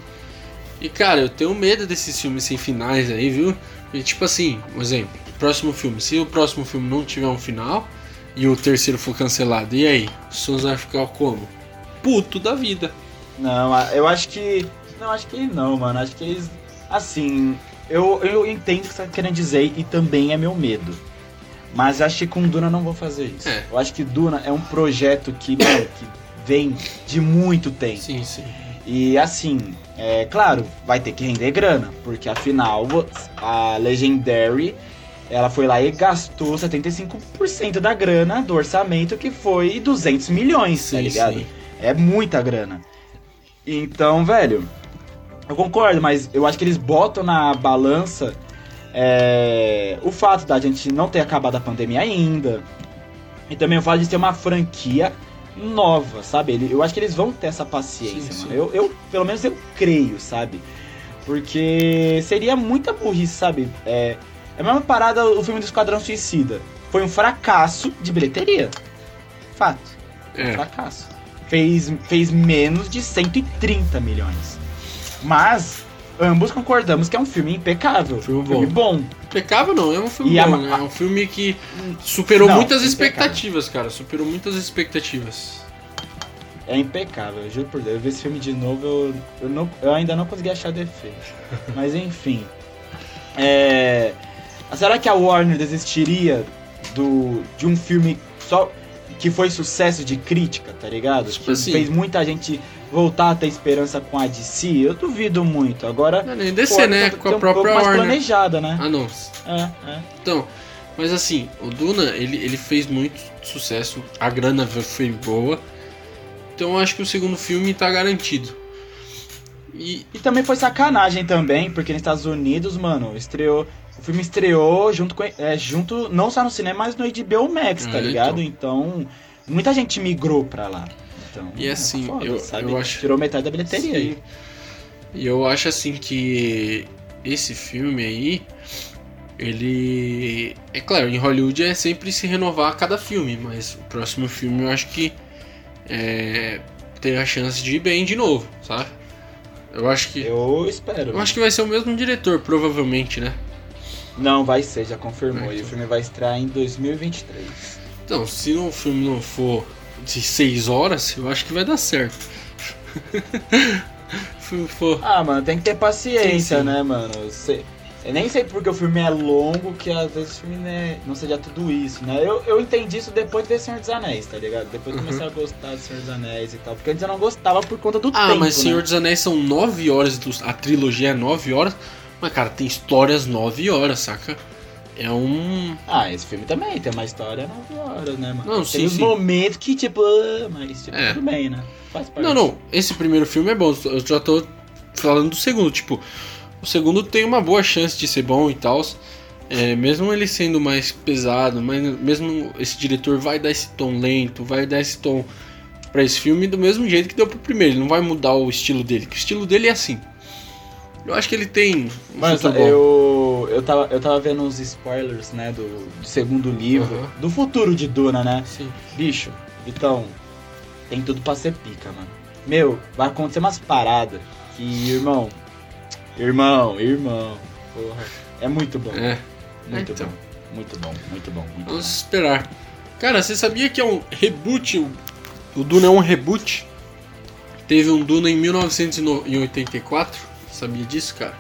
E, cara, eu tenho medo desses filmes sem finais aí, viu? E, tipo assim, um exemplo: próximo filme. Se o próximo filme não tiver um final e o terceiro for cancelado, e aí? O Sons vai ficar como? Puto da vida. Não, eu acho que. Não, acho que não, mano. Acho que eles. Assim, eu, eu entendo o que você tá querendo dizer e também é meu medo. Mas acho que com Duna não vou fazer isso. É. Eu acho que Duna é um projeto que, mano, que vem de muito tempo. Sim, sim. E assim, é claro, vai ter que render grana, porque afinal a Legendary ela foi lá e gastou 75% da grana do orçamento que foi 200 milhões, tá Sim, ligado? sim. É muita grana. Então, velho, eu concordo, mas eu acho que eles botam na balança é, o fato da gente não ter acabado a pandemia ainda. E também o fato de ter uma franquia nova, sabe? Ele- Eu acho que eles vão ter essa paciência, Sim, mano. sim. Eu, eu, pelo menos eu creio, sabe? Porque seria muita burrice, sabe? É, É a mesma parada o filme do Esquadrão Suicida. Foi um fracasso de bilheteria. Fato. É. Fracasso. Fez, fez menos de 130 milhões. Mas, ambos concordamos que é um filme impecável. Filme filme bom. Impecável não, é um filme E a bom, né? É um filme que superou Não, muitas impecável. expectativas, cara. Superou muitas expectativas. É impecável, eu juro por Deus. Eu vi esse filme de novo, eu, eu, não- eu ainda não consegui achar defeito. Mas enfim. É, será que a Warner desistiria do, de um filme só que foi sucesso de crítica, tá ligado? Tipo que assim. fez muita gente voltar a ter esperança com a DC? Eu duvido muito. Agora. Não, nem Warner né? Com a um própria mais Warner. planejada, né? Ah, não. É, é. Então, mas assim, o Duna, ele, ele fez muito sucesso, a grana foi boa. Então eu acho que o segundo filme tá garantido. E E também foi sacanagem também, porque nos Estados Unidos, mano, estreou. O filme estreou junto com. É, junto, não só no cinema, mas no HBO Max, tá É, ligado? Então, muita gente migrou pra lá. Então, E assim, eu- eu acho- Tirou metade da bilheteria aí. E eu acho assim que esse filme aí, ele. É claro, em Hollywood é sempre se renovar a cada filme, mas o próximo filme eu acho que é, tem a chance de ir bem de novo, sabe? Eu acho que. Eu espero. Eu acho que vai ser o mesmo diretor, provavelmente, né? Não, vai ser, já confirmou. É, E o então. filme vai estrear em 2023. Então, se o filme não for de 6 horas, eu acho que vai dar certo. Ah, mano, tem que ter paciência, Sim, sim. né, mano? Você- Eu nem sei porque o filme é longo que às vezes o filme né, não seja tudo isso, né? Eu, eu entendi isso depois de ver Senhor dos Anéis, tá ligado? Depois Uhum. comecei a gostar de Senhor dos Anéis e tal. Porque antes eu não gostava por conta do Ah, tempo, mas Senhor né? dos Anéis são 9 horas, a trilogia é 9 horas, mas cara, tem histórias 9 horas, saca? É um. Ah, esse filme também tem uma história 9 horas, né, mano? Não, tem sim, os sim. momentos que, tipo, ah, mas tipo, É. tudo bem, né? Faz parte. Não, não, esse primeiro filme é bom, eu já tô falando do segundo, tipo, o segundo tem uma boa chance de ser bom e tal. É, mesmo ele sendo mais pesado, mas mesmo esse diretor vai dar esse tom lento, vai dar esse tom pra esse filme do mesmo jeito que deu pro primeiro. Ele não vai mudar o estilo dele, que o estilo dele é assim. Eu acho que ele tem um Mas bom. eu, eu, tava, eu tava vendo uns spoilers, né, do, do segundo livro, Aham. do futuro de Duna, né? Sim. Bicho, então, tem tudo pra ser pica, mano. Meu, vai acontecer umas paradas que, irmão, irmão, irmão, porra, é muito bom. É, muito então. bom, muito bom, muito bom, muito vamos bom. esperar. Cara, você sabia que é um reboot? O Duna é um reboot? Teve um Duna em 1984? Sabia disso, cara?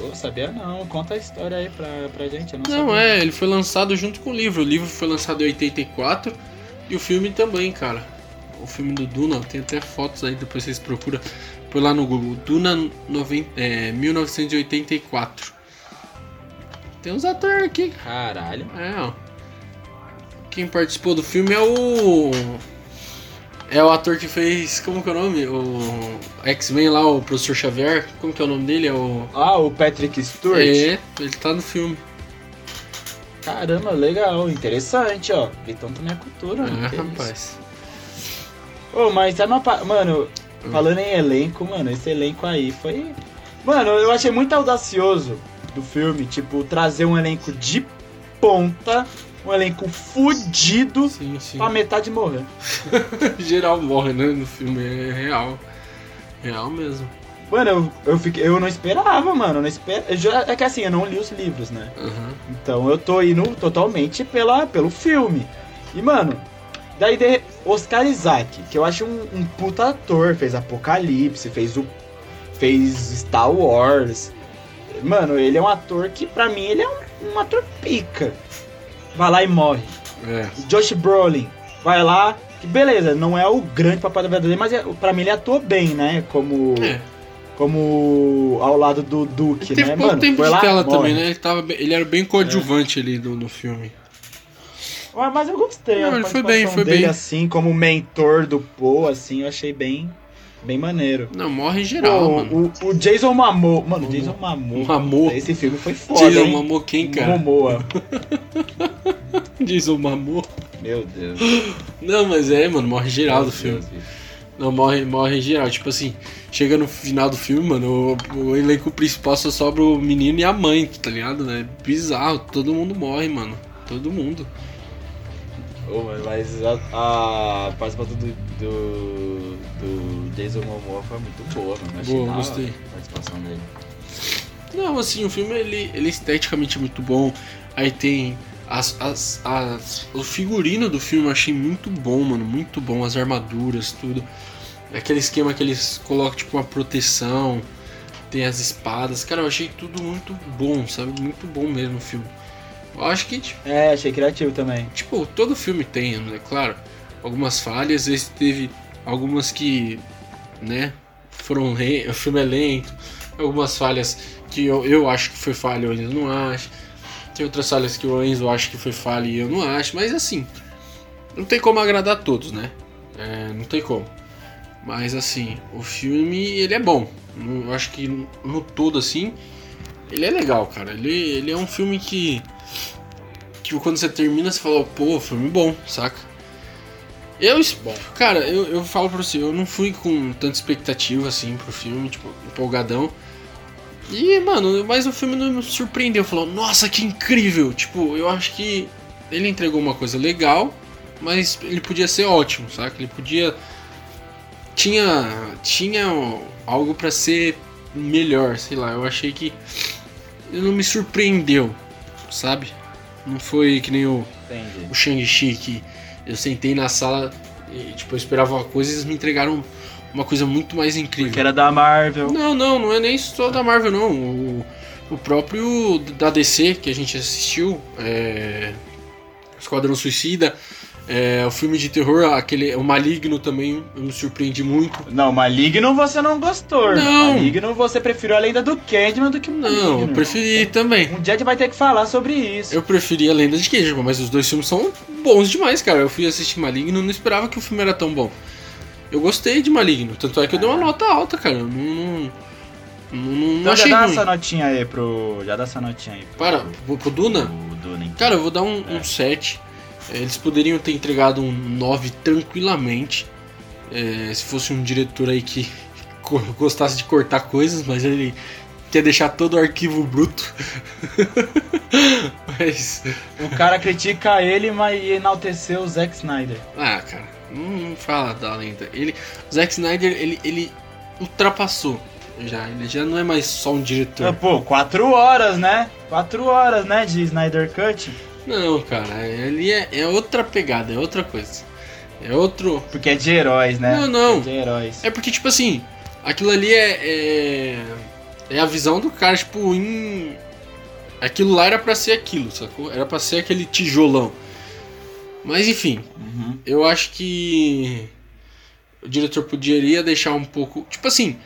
Eu sabia não, conta a história aí pra, pra gente, não, Não, é, ele foi lançado junto com o livro. O livro foi lançado em 84 e o filme também, cara. O filme do Duna, tem até fotos aí, depois vocês procuram. Põe lá no Google. Duna 90, é, 1984. Tem uns atores aqui. Caralho. É, ó. Quem participou do filme é o. É o ator que fez. Como que é o nome? O X-Men lá, o Professor Xavier. Como que é o nome dele? É o. Ah, o Patrick Stewart? É, ele tá no filme. Caramba, legal, interessante, ó. Então também é cultura, né? É, rapaz. Ô, mas sabe uma pa... Mano, Hum. falando em elenco, mano, esse elenco aí foi. Mano, eu achei muito audacioso do filme, tipo, trazer um elenco de ponta, um elenco fudido Sim, sim. pra metade morrer. Geral morre, né? No filme é real. Real mesmo. Mano, eu, eu, fiquei, eu não esperava, mano. Não esper... eu já- É que assim, eu não li os livros, né? Aham. Então eu tô indo totalmente pela, pelo filme. E, mano, daí de Oscar Isaac, que eu acho um, um puta ator, fez Apocalipse, fez o. fez Star Wars. Mano, ele é um ator que, pra mim, ele é um, um ator pica. Vai lá e morre. É. Josh Brolin, vai lá, que beleza, não é o grande papai da vida dele, mas é, pra mim ele atuou bem, né? Como. É. Como ao lado do Duke, Ele teve né? pouco Mano, tempo foi de lá, tela morre. também, né? Ele, tava, ele era bem coadjuvante ali no, no filme. Ah, Mas eu gostei. Não, ele foi bem, foi dele, bem. assim, como mentor do Poe, assim, eu achei bem, bem maneiro. Não, morre geral, Pô, mano. o, o Jason Momoa, mano, Momoa. Jason Momoa. Momoa. Esse filme foi foda, Jason hein? Quem, cara? Momoa. Jason Momoa. Meu Deus. Não, mas é, mano, morre geral do Meu filme. Deus. Não, morre, morre em geral. Tipo assim, chega no final do filme, mano, o, o elenco principal só sobra o menino e a mãe, tá ligado? É bizarro, todo mundo morre, mano. Todo mundo. Oh, mas a, a participação do, do, do Jason Momoa foi muito boa, mano. Achei Boa, gostei. A participação dele. Não, assim, o filme ele, ele é esteticamente muito bom. Aí tem as, as, as, o figurino do filme eu achei muito bom, mano, muito bom. As armaduras, tudo. Aquele esquema que eles colocam tipo uma proteção. Tem as espadas. Cara, eu achei tudo muito bom, sabe? Muito bom mesmo o filme. Eu acho que, tipo, É, achei criativo também. tipo, todo filme tem, é claro, algumas falhas. Esse teve algumas que, né, foram. Re... O filme é lento. Algumas falhas que eu, eu acho que foi falha, o Enzo não acha. Tem outras falhas que o Enzo acha que foi falha e eu não acho. Mas assim, não tem como agradar a todos, né? É, não tem como. Mas assim, o filme ele é bom. Eu acho que no todo assim, ele é legal, cara. Ele, ele é um filme que que quando você termina você fala, pô, filme bom, saca? Eu, es- cara, eu, eu falo pra você, eu não fui com tanta expectativa assim pro filme, tipo, empolgadão. E, mano, mas o filme não me surpreendeu. Falou, nossa, que incrível! Tipo, eu acho que ele entregou uma coisa legal, mas ele podia ser ótimo, saca? Ele podia. Tinha. Tinha algo pra ser melhor, sei lá. Eu achei que. Ele não me surpreendeu, sabe? Não foi que nem o Entendi. o Shang-Chi que eu sentei na sala e tipo, eu esperava uma coisa e eles me entregaram uma coisa muito mais incrível. Que era da Marvel. Não, não, não é nem só da Marvel não. O, o próprio da DC que a gente assistiu, é... Esquadrão Suicida, é... o filme de terror, aquele, o Maligno também, eu me surpreendi muito. Não, Maligno você não gostou. Não. Maligno você preferiu a lenda do Candyman do que o Maligno. Não, eu preferi também. Um dia a gente vai ter que falar sobre isso. Eu preferi a Lenda de Candyman, mas os dois filmes são bons demais, cara. Eu fui assistir Maligno e não esperava que o filme era tão bom. Eu gostei de Maligno, tanto é que eu dei uma nota alta, cara. Eu Não, não, não, Então já dá ruim. essa notinha aí pro. Já dá essa notinha aí. Pro, Para, pro, pro Duna? pro Duna, então. Cara, eu vou dar um, É. um 7. É, Eles poderiam ter entregado um 9 tranquilamente. é, se fosse um diretor aí que gostasse de cortar coisas, mas ele quer deixar todo o arquivo bruto. mas. O cara critica ele, mas enalteceu o Zack Snyder. Ah, cara, não, fala da lenda. Ele, o Zack Snyder, ele, ele ultrapassou já. Ele já não é mais só um Ah, diretor. Pô, quatro horas, né? Quatro horas, né, de Snyder Cut. Não, cara, ele é, é outra pegada, é outra coisa. É outro. Porque é de heróis, né? Não, não. É de heróis. É porque, tipo assim, aquilo ali é. É, é a visão do cara, tipo, em. Aquilo lá era pra ser aquilo, sacou? Era pra ser aquele tijolão. Mas enfim, Uhum. eu acho que o diretor poderia deixar um pouco. Tipo assim,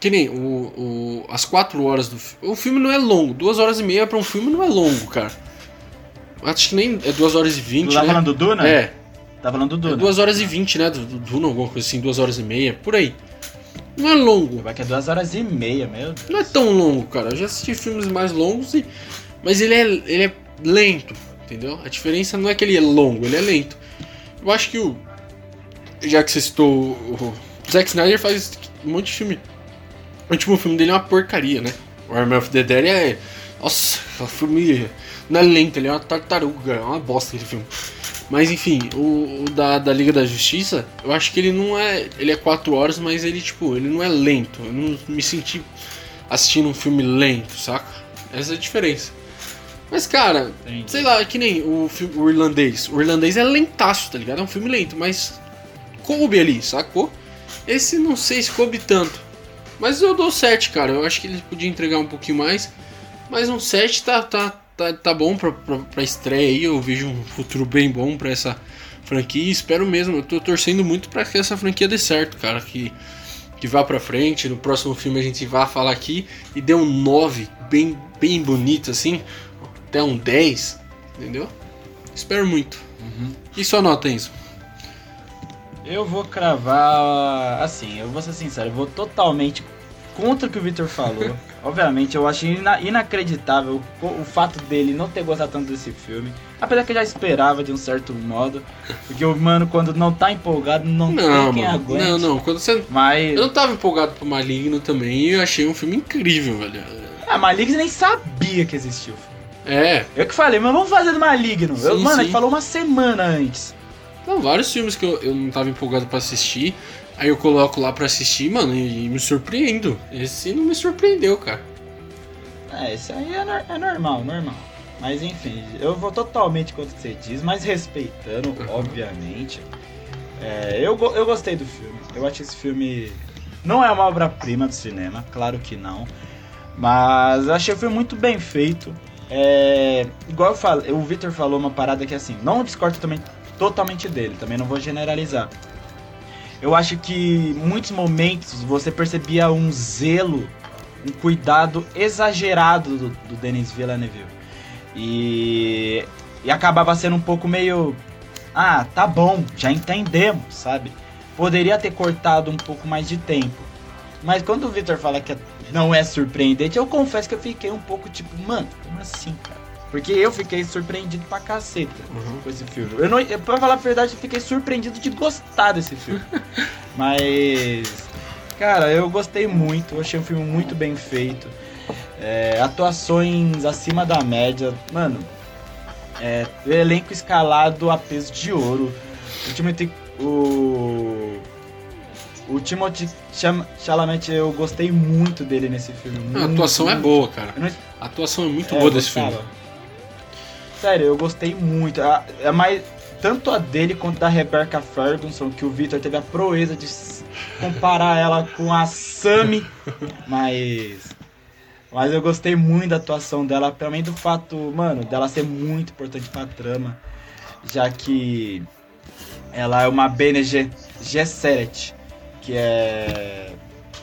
que nem o, o- as quatro horas do filme. O filme não é longo, duas horas e meia pra um filme não é longo, cara. Acho que nem é duas horas e Tu vinte, tá né? falando do Duna? É, Tá falando do é Duna. duas horas e vinte, né? Do, do Duna, alguma coisa assim, duas horas e meia, por aí. Não é longo. Vai que é duas horas e meia, meu Deus. Não é tão longo, cara. Eu já assisti filmes mais longos, e... mas ele é, ele é lento, entendeu? A diferença não é que ele é longo, ele é lento. Eu acho que o. Já que você citou o. o Zack Snyder faz um monte de filme. O último filme dele é uma porcaria, né? O Army of the Dead é. Nossa, o filme não é lento, ele é uma tartaruga, é uma bosta aquele filme. Mas enfim, o, o da, da Liga da Justiça, eu acho que ele não é. Ele é 4 horas, mas ele, tipo, ele não é lento. Eu não me senti assistindo um filme lento, saca? Essa é a diferença. Mas, cara, Entendi. sei lá, é que nem o, o irlandês. O irlandês é lentaço, tá ligado? É um filme lento, mas coube ali, sacou? Esse não sei se coube tanto. Mas eu dou 7, cara. Eu acho que ele podia entregar um pouquinho mais. Mas um 7 tá, tá, tá, tá bom pra, pra, pra estreia aí. Eu vejo um futuro bem bom pra essa franquia. E espero mesmo. Eu tô torcendo muito pra que essa franquia dê certo, cara. Que, que vá pra frente. No próximo filme a gente vá falar aqui. E dê um 9 bem, bem bonito assim. Até um 10. Entendeu? Espero muito. Uhum. E sua nota, Enzo? Eu vou cravar. Assim, eu vou ser sincero, eu vou totalmente contra o que o Victor falou. Obviamente, eu achei ina inacreditável o, o, fato dele não ter gostado tanto desse filme. Apesar que eu já esperava de um certo modo. Porque o mano, quando não tá empolgado, não, não tem quem mano, aguente. Não, não, quando você. Mas... Eu não tava empolgado pro Maligno também e eu achei um filme incrível, velho. Ah, Maligno nem sabia que existia o filme. É. Eu que falei, mas vamos fazer do Maligno. Sim, eu, mano, sim. ele falou uma semana antes. Não, vários filmes que eu, eu não tava empolgado para assistir. Aí eu coloco lá pra assistir, mano, e, me surpreendo. Esse não me surpreendeu, cara. É, esse aí é, no, é normal, normal. Mas enfim, eu vou totalmente contra o que você diz, mas respeitando, uhum. obviamente. É, eu, eu gostei do filme. Eu acho esse filme. Não é uma obra-prima do cinema, claro que não. Mas eu achei o filme muito bem feito. É, igual eu falei, o Victor falou uma parada que assim, não discordo também totalmente dele, também não vou generalizar. Eu acho que muitos momentos você percebia um zelo, um cuidado exagerado do, do Denis Villeneuve. E, e acabava sendo um pouco meio. Ah, tá bom, já entendemos, sabe? Poderia ter cortado um pouco mais de tempo. Mas quando o Victor fala que não é surpreendente, eu confesso que eu fiquei um pouco tipo, mano, como assim, cara? Porque eu fiquei surpreendido pra caceta uhum. com esse filme. Eu não, pra falar a verdade, eu fiquei surpreendido de gostar desse filme. Mas, cara, eu gostei muito. Eu achei um filme muito bem feito. É, atuações acima da média. Mano, é, elenco escalado a peso de ouro. O Timothy, o, o Timothy Chalamet, eu gostei muito dele nesse filme. A atuação é muito. é boa, cara. A atuação é muito é, boa desse filme. Sério, eu gostei muito. É mais tanto a dele quanto da Rebecca Ferguson, que o Victor teve a proeza de comparar ela com a Sammy, mas mas eu gostei muito da atuação dela, também do fato, mano, dela ser muito importante pra trama, já que ela é uma Bene Gesserit, que é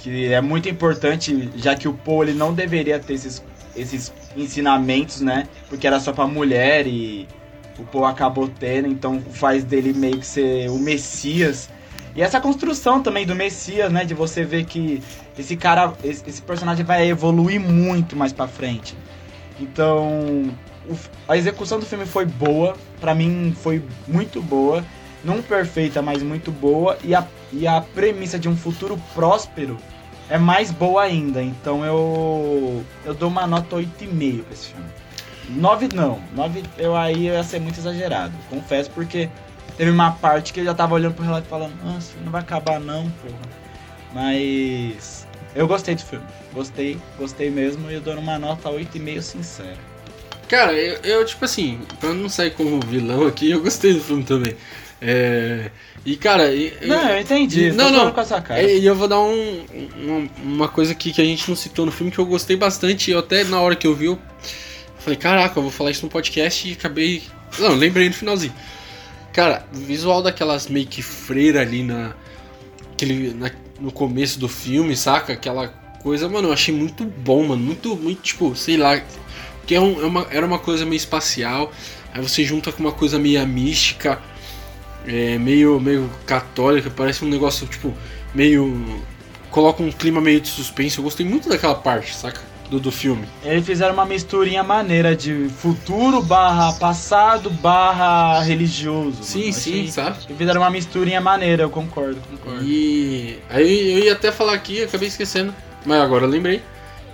que é muito importante, já que o Paul ele não deveria ter esses esses ensinamentos, né? Porque era só pra mulher e o Paul acabou tendo, então faz dele meio que ser o Messias. E essa construção também do Messias, né? De você ver que esse cara, esse, personagem vai evoluir muito mais pra frente. Então, a execução do filme foi boa, para mim foi muito boa. Não perfeita, mas muito boa. E a, e a premissa de um futuro próspero é mais boa ainda. Então eu eu dou uma nota 8,5 pra esse filme. 9 não, 9 eu aí ia ser muito exagerado. Confesso porque teve uma parte que eu já tava olhando pro relato falando, nossa, não vai acabar não, porra. Mas eu gostei do filme. Gostei, gostei mesmo e eu dou uma nota 8,5 sincera. Cara, eu, eu, tipo assim, pra não sair como vilão aqui, eu gostei do filme também. É, e cara. não, eu entendi. Não, não. Essa cara. E eu vou dar um, uma, uma coisa aqui que a gente não citou no filme que eu gostei bastante. Eu até na hora que eu vi, eu falei, caraca, eu vou falar isso no podcast e acabei. Não, lembrei no finalzinho. Cara, o visual daquelas meio que freira ali na, aquele, na, no começo do filme, saca? Aquela coisa, mano, eu achei muito bom, mano. Muito, muito, tipo, sei lá. Que é, um, é uma, era uma coisa meio espacial. Aí você junta com uma coisa meio mística é, meio, meio católica, parece um negócio tipo meio. coloca um clima meio de suspense. Eu gostei muito daquela parte, saca? Do, do filme. Eles fizeram uma misturinha maneira de futuro barra passado barra religioso. Sim, sim, sabe? Eles fizeram uma misturinha maneira, eu concordo, concordo. E aí eu ia até falar aqui, acabei esquecendo, mas agora eu lembrei.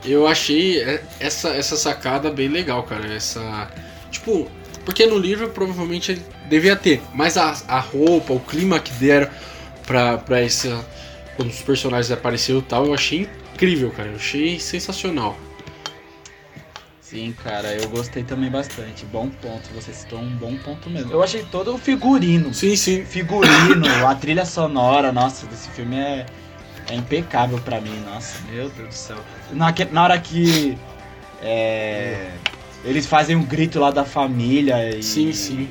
Eu achei essa, essa sacada bem legal, cara. Essa. Tipo, porque no livro provavelmente devia ter, mas a, a roupa, o clima que deram pra, pra esse. Quando os personagens apareceram e tal, eu achei incrível, cara. Eu achei sensacional. Sim, cara, eu gostei também bastante. Bom ponto, você citou um bom ponto mesmo. Eu achei todo o figurino. Sim, sim. Figurino, a trilha sonora, nossa, desse filme é, é impecável para mim, nossa, meu Deus do céu. Na, na hora que. É, eles fazem um grito lá da família e. Sim, sim.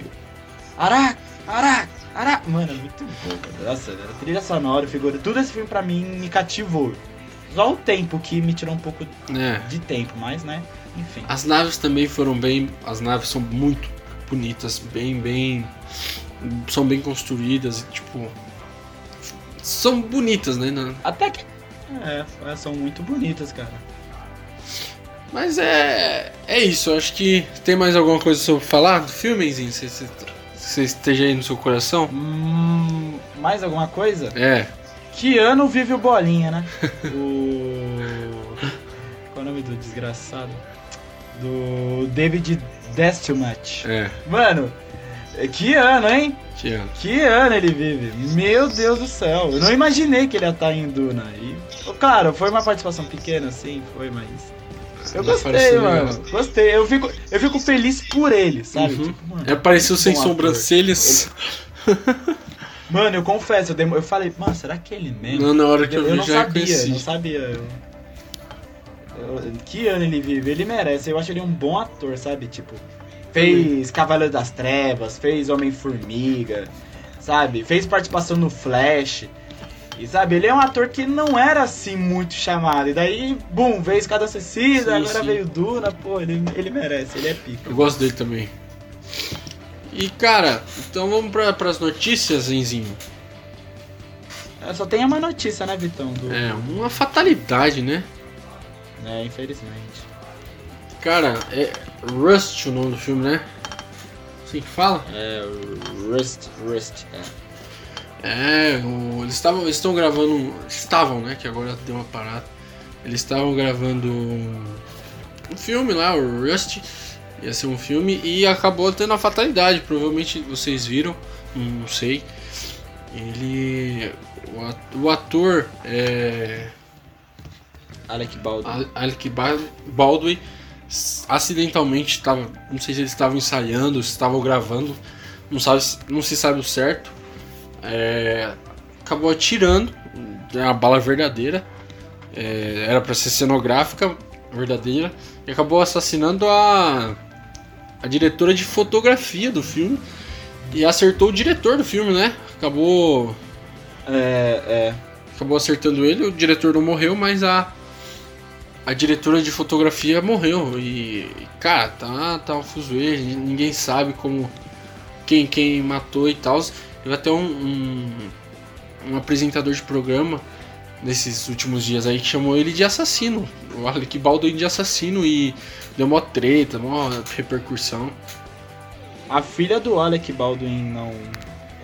Ará! Ará! Ará! Mano, é muito bom, Nossa, a trilha sonora, figura. Tudo esse filme pra mim me cativou. Só o tempo que me tirou um pouco é. de tempo, mas né, enfim. As naves também foram bem. As naves são muito bonitas, bem, bem. São bem construídas e tipo. São bonitas, né? Até que É, é, são muito bonitas, cara. Mas é. É isso, acho que tem mais alguma coisa sobre falar do filme, Zinho? Você, esteja aí no seu coração? Hum, mais alguma coisa? É. Que ano vive o Bolinha, né? o. Qual é o nome do desgraçado? Do David Destilmatch. É. Mano, que ano, hein? Que ano. Que ano ele vive? Meu Deus do céu. Eu não imaginei que ele ia estar em Duna. E, claro, foi uma participação pequena, sim, foi, mas. Eu Ele gostei, mano. Gostei. Eu fico, eu fico feliz por ele, sabe? Uhum. Tipo, mano, Ele apareceu sem bom ator. sobrancelhas. Mano, eu confesso, eu, demo- eu falei, mano, será que é ele mesmo? Não, na hora que eu, eu vi não já sabia, conheci. não sabia. Eu- eu- que ano ele vive? Ele merece. Eu acho ele um bom ator, sabe? Tipo, fez Cavaleiro das Trevas, fez Homem-Formiga, sabe? Fez participação no Flash. E sabe, ele é um ator que não era assim muito chamado. E daí, bum, veio Escada Suicida, Sim, agora sim. veio Duna, pô, ele, ele merece, ele é pica. Eu gosto dele também. E cara, então vamos pra, pras notícias, Zinzinho. É, Só tem uma notícia, né, Vitão? Do... É, uma fatalidade, né? É, infelizmente. Cara, é Rust o nome do filme, né? Assim que fala? É, Rust, Rust, é. É, o- eles estavam eles estão gravando. Estavam, né? Que agora deu uma parada. Eles estavam gravando um, um filme lá, o Rust. Ia ser um filme e acabou tendo a fatalidade. Provavelmente vocês viram, não sei. Ele. O at- o ator é. Alec Baldwin. Al- Alec Ba- Baldwin acidentalmente estava, não sei se eles estavam ensaiando, se estavam gravando, não sabe, não se sabe o certo. É, acabou atirando, é uma bala verdadeira, é, era para ser cenográfica verdadeira e acabou assassinando a a diretora de fotografia do filme e acertou o diretor do filme, né? Acabou É, é. acabou acertando ele, o diretor não morreu, mas a a diretora de fotografia morreu e cara, tá tá um fuzuê, ninguém sabe como quem quem matou e tal. Teve até um, um um apresentador de programa nesses últimos dias aí que chamou ele de assassino, o Alec Baldwin de assassino e deu mó treta, mó repercussão. A filha do Alec Baldwin não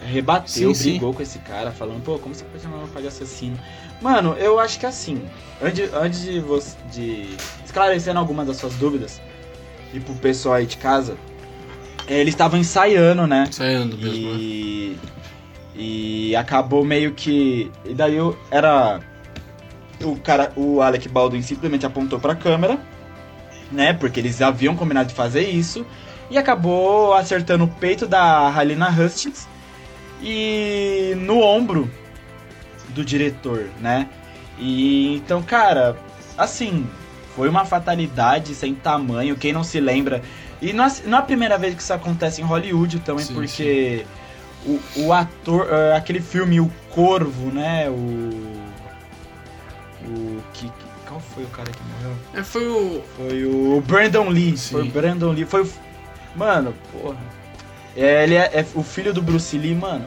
rebateu, Sim, sim. brigou com esse cara, falando, pô, como você pode chamar meu pai de assassino? Mano, eu acho que assim, antes, antes de você. de esclarecendo algumas das suas dúvidas, e pro pessoal aí de casa, eles estavam ensaiando, né? Saindo mesmo, né? E. E acabou meio que. E daí eu era. O cara, o Alec Baldwin simplesmente apontou pra câmera, né? Porque eles haviam combinado de fazer isso. E acabou acertando o peito da Halina Hustings e no ombro do diretor, né? E então, cara, assim, foi uma fatalidade sem tamanho. Quem não se lembra. E não é, não é a primeira vez que isso acontece em Hollywood também, Sim, porque O, o ator. eh, aquele filme, O Corvo, né? O. O. Que, qual foi o cara que morreu? É, foi o. Foi o Brandon Lee. Sim. Foi o Brandon Lee. Foi o. Mano, porra. É, ele é, é o filho do Bruce Lee, mano.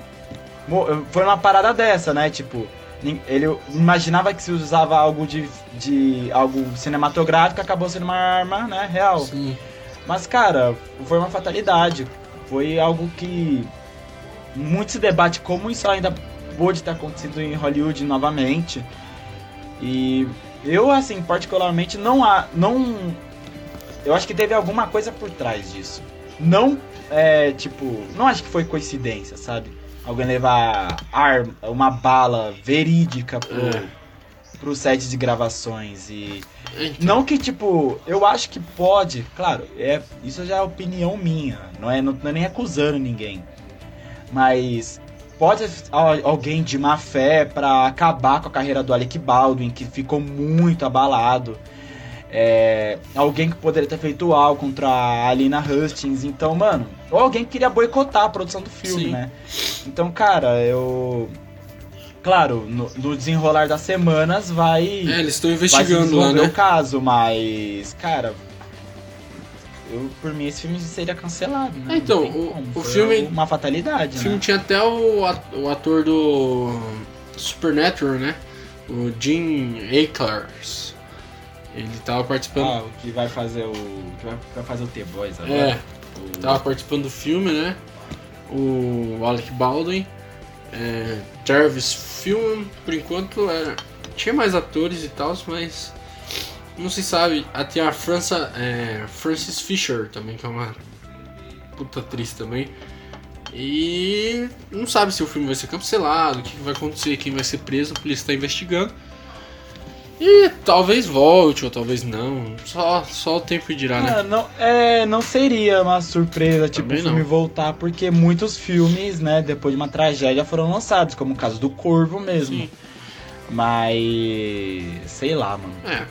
Foi uma parada dessa, né? Tipo, ele imaginava que se usava algo de, de algo cinematográfico, acabou sendo uma arma, né, real. Sim. Mas, cara, foi uma fatalidade. Foi algo que muito se debate como isso ainda pode ter acontecido em Hollywood novamente. E eu, assim, particularmente, não há. Não. Eu acho que teve alguma coisa por trás disso. Não, é, tipo. Não acho que foi coincidência, sabe? Alguém levar arma, uma bala verídica pro, É. pro set de gravações e. Então, Não que, tipo, eu acho que pode, claro, é, isso já é opinião minha, não é, não, não é nem acusando ninguém. Mas pode al- alguém de má fé pra acabar com a carreira do Alec Baldwin, que ficou muito abalado. É, alguém que poderia ter feito algo contra a Alina Hustings, então, mano, ou alguém que queria boicotar a produção do filme, Sim. né? Então, cara, eu. Claro, no, no desenrolar das semanas vai é, eles estão investigando lá, né? o caso, mas, cara, eu, por mim esse filme seria cancelado, né? É, então, o- o filme- uma fatalidade, O filme né? tinha até o, o ator do Supernatural, né? o Jim Akers. Ele tava participando. Ah, o que vai fazer o. que vai, vai fazer o T-Boys agora. é, O- tava participando do filme, né? O Alec Baldwin, é, Jarvis Film, por enquanto é, tinha mais atores e tal, mas não se sabe. Ah, tem a França, é, Frances Fisher também, que é uma puta atriz também. E não sabe se o filme vai ser cancelado, o que vai acontecer, quem vai ser preso, a polícia está investigando. E talvez volte, ou talvez não. Só, só o tempo dirá, né? Ah, não, é, não seria uma surpresa, tipo, o filme não. voltar, porque muitos filmes, né, depois de uma tragédia foram lançados, como o caso do Corvo mesmo. Sim. Mas. sei lá, mano. É.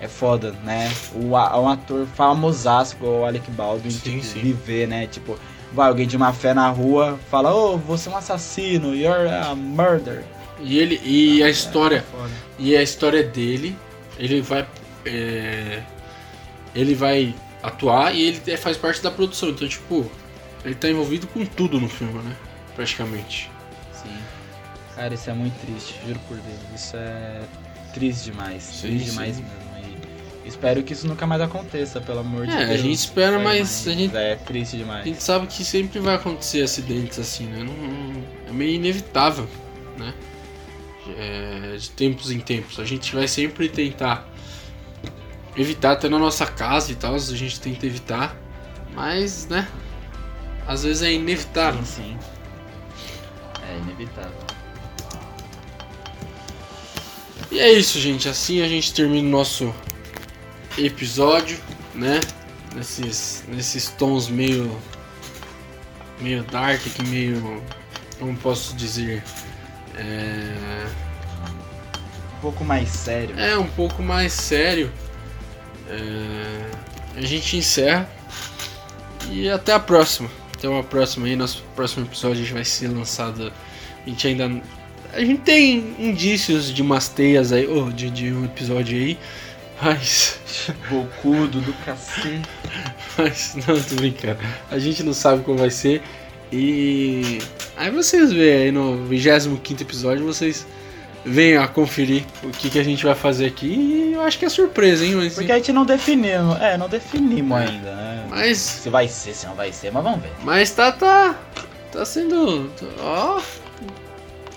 É foda, né? O, um ator famosaço igual o Alec Baldwin, Sim, tipo, sim. viver, né? Tipo, vai alguém de má fé na rua, fala, ô, você é um assassino, you're a murder. E ele e a É, história é e a história dele, ele vai é, ele vai atuar e ele faz parte da produção. Então, tipo, ele tá envolvido com tudo no filme, né? Praticamente. Sim. Cara, isso é muito triste, juro por Deus. Isso é triste demais. Sim, triste sim. demais mesmo. E espero que isso nunca mais aconteça, pelo amor de É, a Deus. gente espera, mas a gente- É triste A demais. gente sabe que sempre vai acontecer acidentes assim, né? Não, não- é meio inevitável, né? É, de tempos em tempos. A gente vai sempre tentar evitar até na nossa casa e tal, a gente tenta evitar. Mas, né? Às vezes é inevitável. Sim, sim. É inevitável. E é isso, gente. Assim a gente termina o nosso episódio, né? Nesses, nesses tons meio. meio dark aqui, meio. como posso dizer? É, Um pouco mais sério. é um pouco mais sério. É, a gente encerra. E até a próxima. Até uma próxima aí. Nosso próximo episódio vai ser lançado. A gente ainda. A gente tem indícios de umas teias aí, ou de, de um episódio aí. Mas. Bocudo do cacete. Mas não, tô brincando. A gente não sabe como vai ser. E aí vocês veem aí no 25 episódio, vocês venham a conferir o que, que a gente vai fazer aqui. E eu acho que é surpresa, hein? Mas, Porque a gente não definimos. É, não definimos É. ainda, né? mas, Se vai ser, se não vai ser, mas vamos ver. mas tá, tá. Tá sendo. Ó.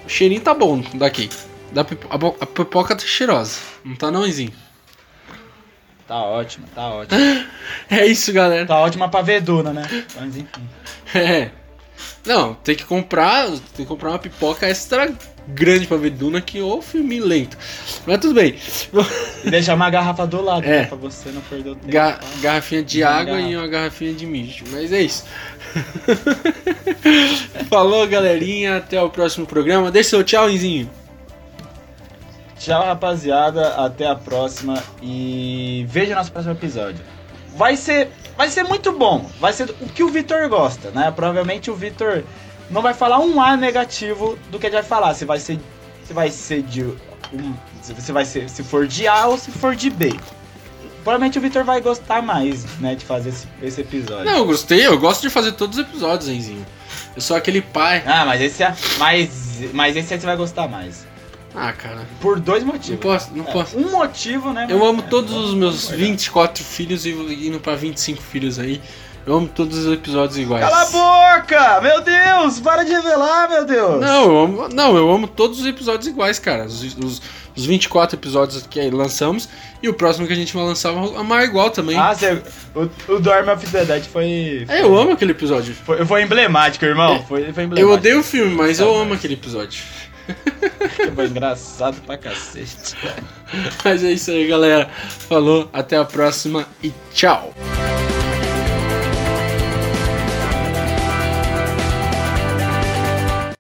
O cheirinho tá bom daqui. Da a pipoca tá cheirosa. Não tá não, Izinho? Tá ótimo, tá ótimo. É isso, galera. Tá ótima pra veduna, né? Mas enfim. É. Não, tem que comprar. Tem que comprar uma pipoca extra grande pra ver Duna que ou filme lento. Mas tudo bem. E deixar uma garrafa do lado, É. né? Pra você não perder o tempo. Ga- tá? garrafinha de água garrafa. e uma garrafinha de mijo. Mas é isso. Falou, galerinha. Até o próximo programa. Deixa seu tchauzinho. Tchau, rapaziada. Até a próxima. E veja nosso próximo episódio. Vai ser, vai ser muito bom. Vai ser o que o Vitor gosta, né? Provavelmente o Vitor não vai falar um A negativo do que ele vai falar. Se vai ser, se vai ser de um, se vai ser, se for de A ou se for de B. Provavelmente o Vitor vai gostar mais, né, de fazer esse, esse episódio. Não, eu gostei. Eu gosto de fazer todos os episódios, Enzinho. Eu sou aquele pai. Ah, mas esse é, mas, mas esse aí você vai gostar mais. Ah, cara. Por dois Não motivos. posso, não É, posso. Um motivo, né? Eu amo é, todos os meus concordar. 24 filhos e indo pra 25 filhos aí. Eu amo todos os episódios iguais. Cala a boca! Meu Deus! Para de revelar, meu Deus! Não, eu amo, não, eu amo todos os episódios iguais, cara. Os, os, os 24 episódios que lançamos e o próximo que a gente vai lançar vai amar igual também. Ah, você, o, o Dorm of the Dead foi. É, eu amo aquele episódio. Foi, foi emblemático, irmão. É, Foi, foi emblemático. Eu odeio o filme, mas eu amo aquele episódio. Foi engraçado pra cacete. Mas é isso aí, galera. Falou, até a próxima e tchau.